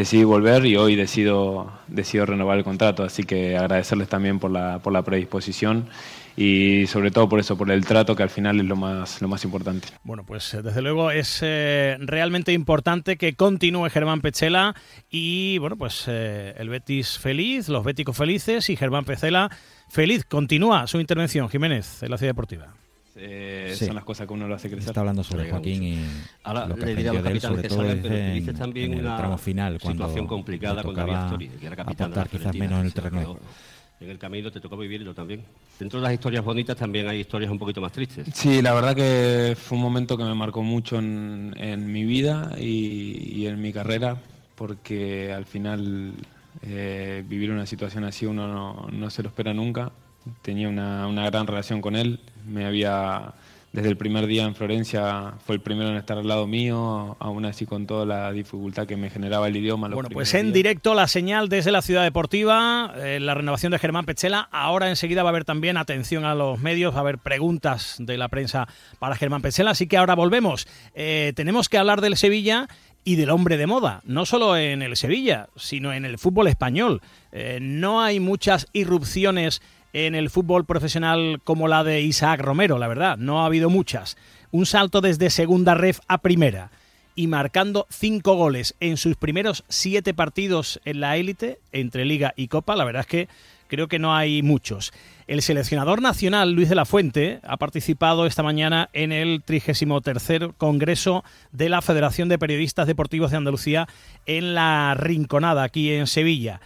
decidí volver y hoy decido, decido renovar el contrato. Así que agradecerles también por la, por la predisposición y sobre todo por eso, por el trato que al final es lo más, lo más importante. Bueno, pues eh, desde luego es eh, realmente importante que continúe Germán Pechela y bueno, pues eh, el Betis feliz, los béticos felices y Germán Pechela feliz. Continúa su intervención, Jiménez, en la Ciudad Deportiva. Eh, sí. Son las cosas que uno lo hace crecer. Está hablando sobre Joaquín y Ahora lo que le diré a los él, sobre que todo salgan, pero en, dices también en el una tramo final, cuando situación complicada había tocaba Story, que era capitán de quizás menos en el terreno de quedó juego. En el camino te tocó vivirlo también. Dentro de las historias bonitas también hay historias un poquito más tristes. Sí, la verdad que fue un momento que me marcó mucho en, en mi vida y, y, en mi carrera, porque al final eh, vivir una situación así uno no, no, se lo espera nunca. Tenía una, una gran relación con él, me había desde el primer día en Florencia fue el primero en estar al lado mío, aún así con toda la dificultad que me generaba el idioma. Bueno, pues en días. directo la señal desde la ciudad deportiva, eh, la renovación de Germán Pechela. Ahora enseguida va a haber también atención a los medios, va a haber preguntas de la prensa para Germán Pechela. Así que ahora volvemos. Eh, tenemos que hablar del Sevilla y del hombre de moda, no solo en el Sevilla, sino en el fútbol español. Eh, no hay muchas irrupciones en el fútbol profesional como la de Isaac Romero, la verdad, no ha habido muchas. Un salto desde segunda ref a primera y marcando cinco goles en sus primeros siete partidos en la élite, entre Liga y Copa, la verdad es que creo que no hay muchos. El seleccionador nacional, Luis de la Fuente, ha participado esta mañana en el 33 Congreso de la Federación de Periodistas Deportivos de Andalucía en La Rinconada, aquí en Sevilla,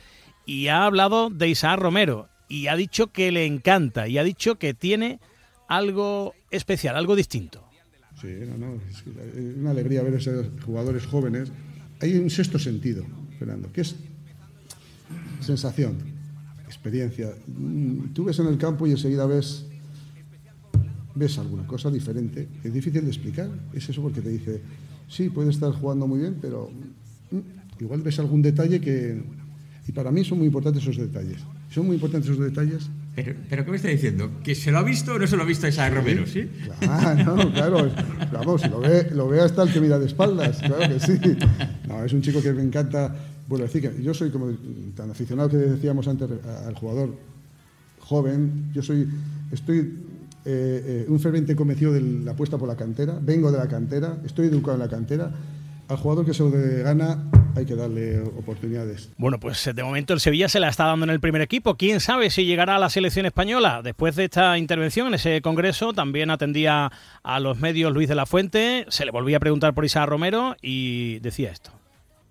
y ha hablado de Isaac Romero y ha dicho que le encanta y ha dicho que tiene algo especial, algo distinto. Sí, no, no, es una alegría ver a esos jugadores jóvenes. Hay un sexto sentido, Fernando, que es sensación, experiencia. Tú ves en el campo y enseguida ves, ves alguna cosa diferente. Es difícil de explicar. Es eso porque te dice, sí, puede estar jugando muy bien, pero igual ves algún detalle que... Y para mí son muy importantes esos detalles. Son muy importantes esos detalles. Pero, pero ¿qué me está diciendo? ¿Que se lo ha visto o no se lo ha visto a Isaac Romero? ¿sí? Claro, claro. Vamos, lo ve, lo ve hasta el que mira de espaldas, claro que sí. No, es un chico que me encanta. Bueno, decir que yo soy como tan aficionado que decíamos antes al jugador joven. Yo soy, estoy eh, eh, un ferviente convencido de la apuesta por la cantera. Vengo de la cantera, estoy educado en la cantera. Al jugador que se lo gana hay que darle oportunidades. Bueno, pues de momento el Sevilla se la está dando en el primer equipo. ¿Quién sabe si llegará a la selección española? Después de esta intervención en ese congreso también atendía a los medios Luis de la Fuente, se le volvía a preguntar por Isaac Romero y decía esto.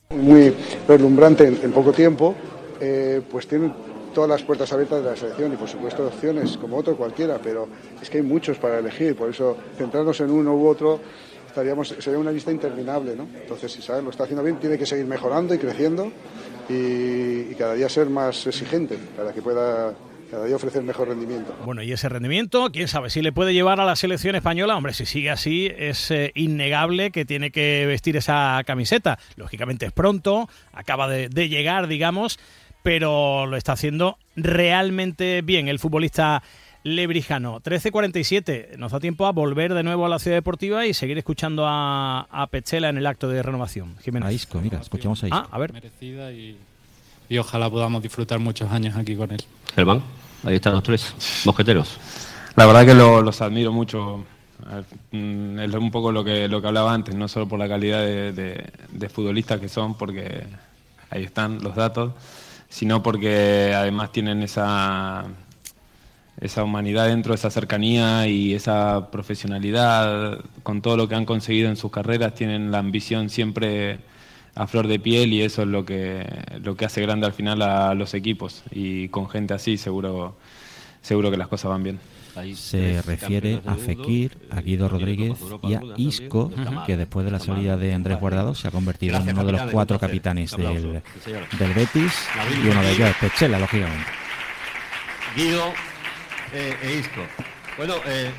Muy reslumbrante en, en poco tiempo, eh, pues tiene todas las puertas abiertas de la selección y por supuesto opciones como otro cualquiera, pero es que hay muchos para elegir, por eso centrarnos en uno u otro estaríamos, sería una lista interminable, ¿no? Entonces, si sabes, lo está haciendo bien, tiene que seguir mejorando y creciendo y, cada día ser más exigente para que pueda cada día ofrecer mejor rendimiento. Bueno, y ese rendimiento, quién sabe si le puede llevar a la selección española. Hombre, si sigue así, es eh, innegable que tiene que vestir esa camiseta. Lógicamente es pronto, acaba de llegar, digamos, pero lo está haciendo realmente bien el futbolista Lebrijano. 13.47, nos da tiempo a volver de nuevo a la ciudad deportiva y seguir escuchando a, a Pechela en el acto de renovación. Jiménez. A Isco, mira, escuchamos a Isco. Ah, a ver. Merecida y, y, ojalá podamos disfrutar muchos años aquí con él. Germán, ahí están los tres mosqueteros. La verdad que lo, los admiro mucho. Es un poco lo que, lo que hablaba antes, no solo por la calidad de, de, de futbolistas que son, porque ahí están los datos, sino porque además tienen esa, esa humanidad dentro, esa cercanía y esa profesionalidad con todo lo que han conseguido en sus carreras, tienen la ambición siempre a flor de piel y eso es lo que, lo que hace grande al final a los equipos. Y con gente así seguro, seguro que las cosas van bien. Se refiere a Fekir, a Guido Rodríguez y a Isco, que después de la salida de Andrés Guardado se ha convertido en uno de los cuatro capitanes del, del Betis y uno de ellos es Pechela, lógicamente. Guido eh, e Isco. Bueno, eh,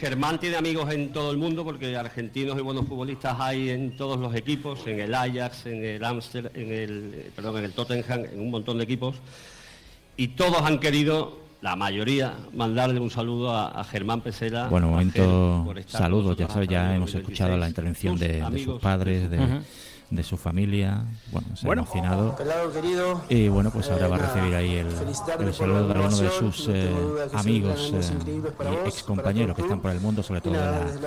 Germán tiene amigos en todo el mundo porque argentinos y buenos futbolistas hay en todos los equipos, en el Ajax, en el Amster, en el, eh, perdón, en el Tottenham, en un montón de equipos. Y todos han querido, la mayoría, mandarle un saludo a, a Germán Pesela. Bueno, momento, Ger, saludos, ya sabes, ya hemos 2026. escuchado la intervención de, de sus padres, de. De su familia, bueno, se Bueno. ha emocionado. Pelado querido, Y bueno, pues ahora eh, va a nada, recibir ahí el, el saludo de algunos de sus eh, amigos eh, y excompañeros que están por el mundo, sobre todo de nada, la, desde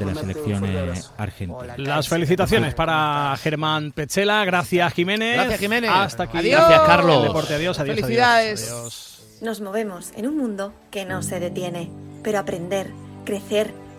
la de la selección eh, argentina. Las felicitaciones para Germán Pechela. Gracias, Jiménez. Gracias, Jiménez. Hasta aquí. Adiós. Gracias, Carlos. Deporte. Adiós, adiós, adiós. Felicidades. Adiós. Nos movemos en un mundo que no se detiene, pero aprender, crecer,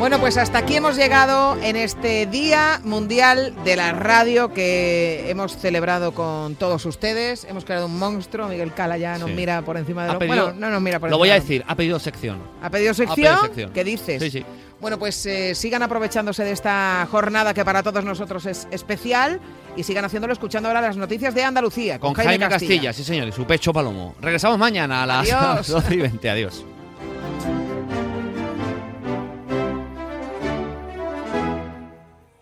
Bueno, pues hasta aquí hemos llegado en este Día Mundial de la Radio que hemos celebrado con todos ustedes. Hemos creado un monstruo. Miguel Cala ya nos Sí. mira por encima de Ha lo pedido- Bueno, no nos mira por Lo encima. voy a decir, ha pedido sección. ¿Ha pedido sección? pedido sección. ¿Qué dices? Sí, sí. Bueno, pues eh, sigan aprovechándose de esta jornada que para todos nosotros es especial y sigan haciéndolo escuchando ahora las noticias de Andalucía con, Con Jaime Castilla, sí señor, y su pecho palomo. Regresamos mañana a las Adiós. 12 y 20. Adiós.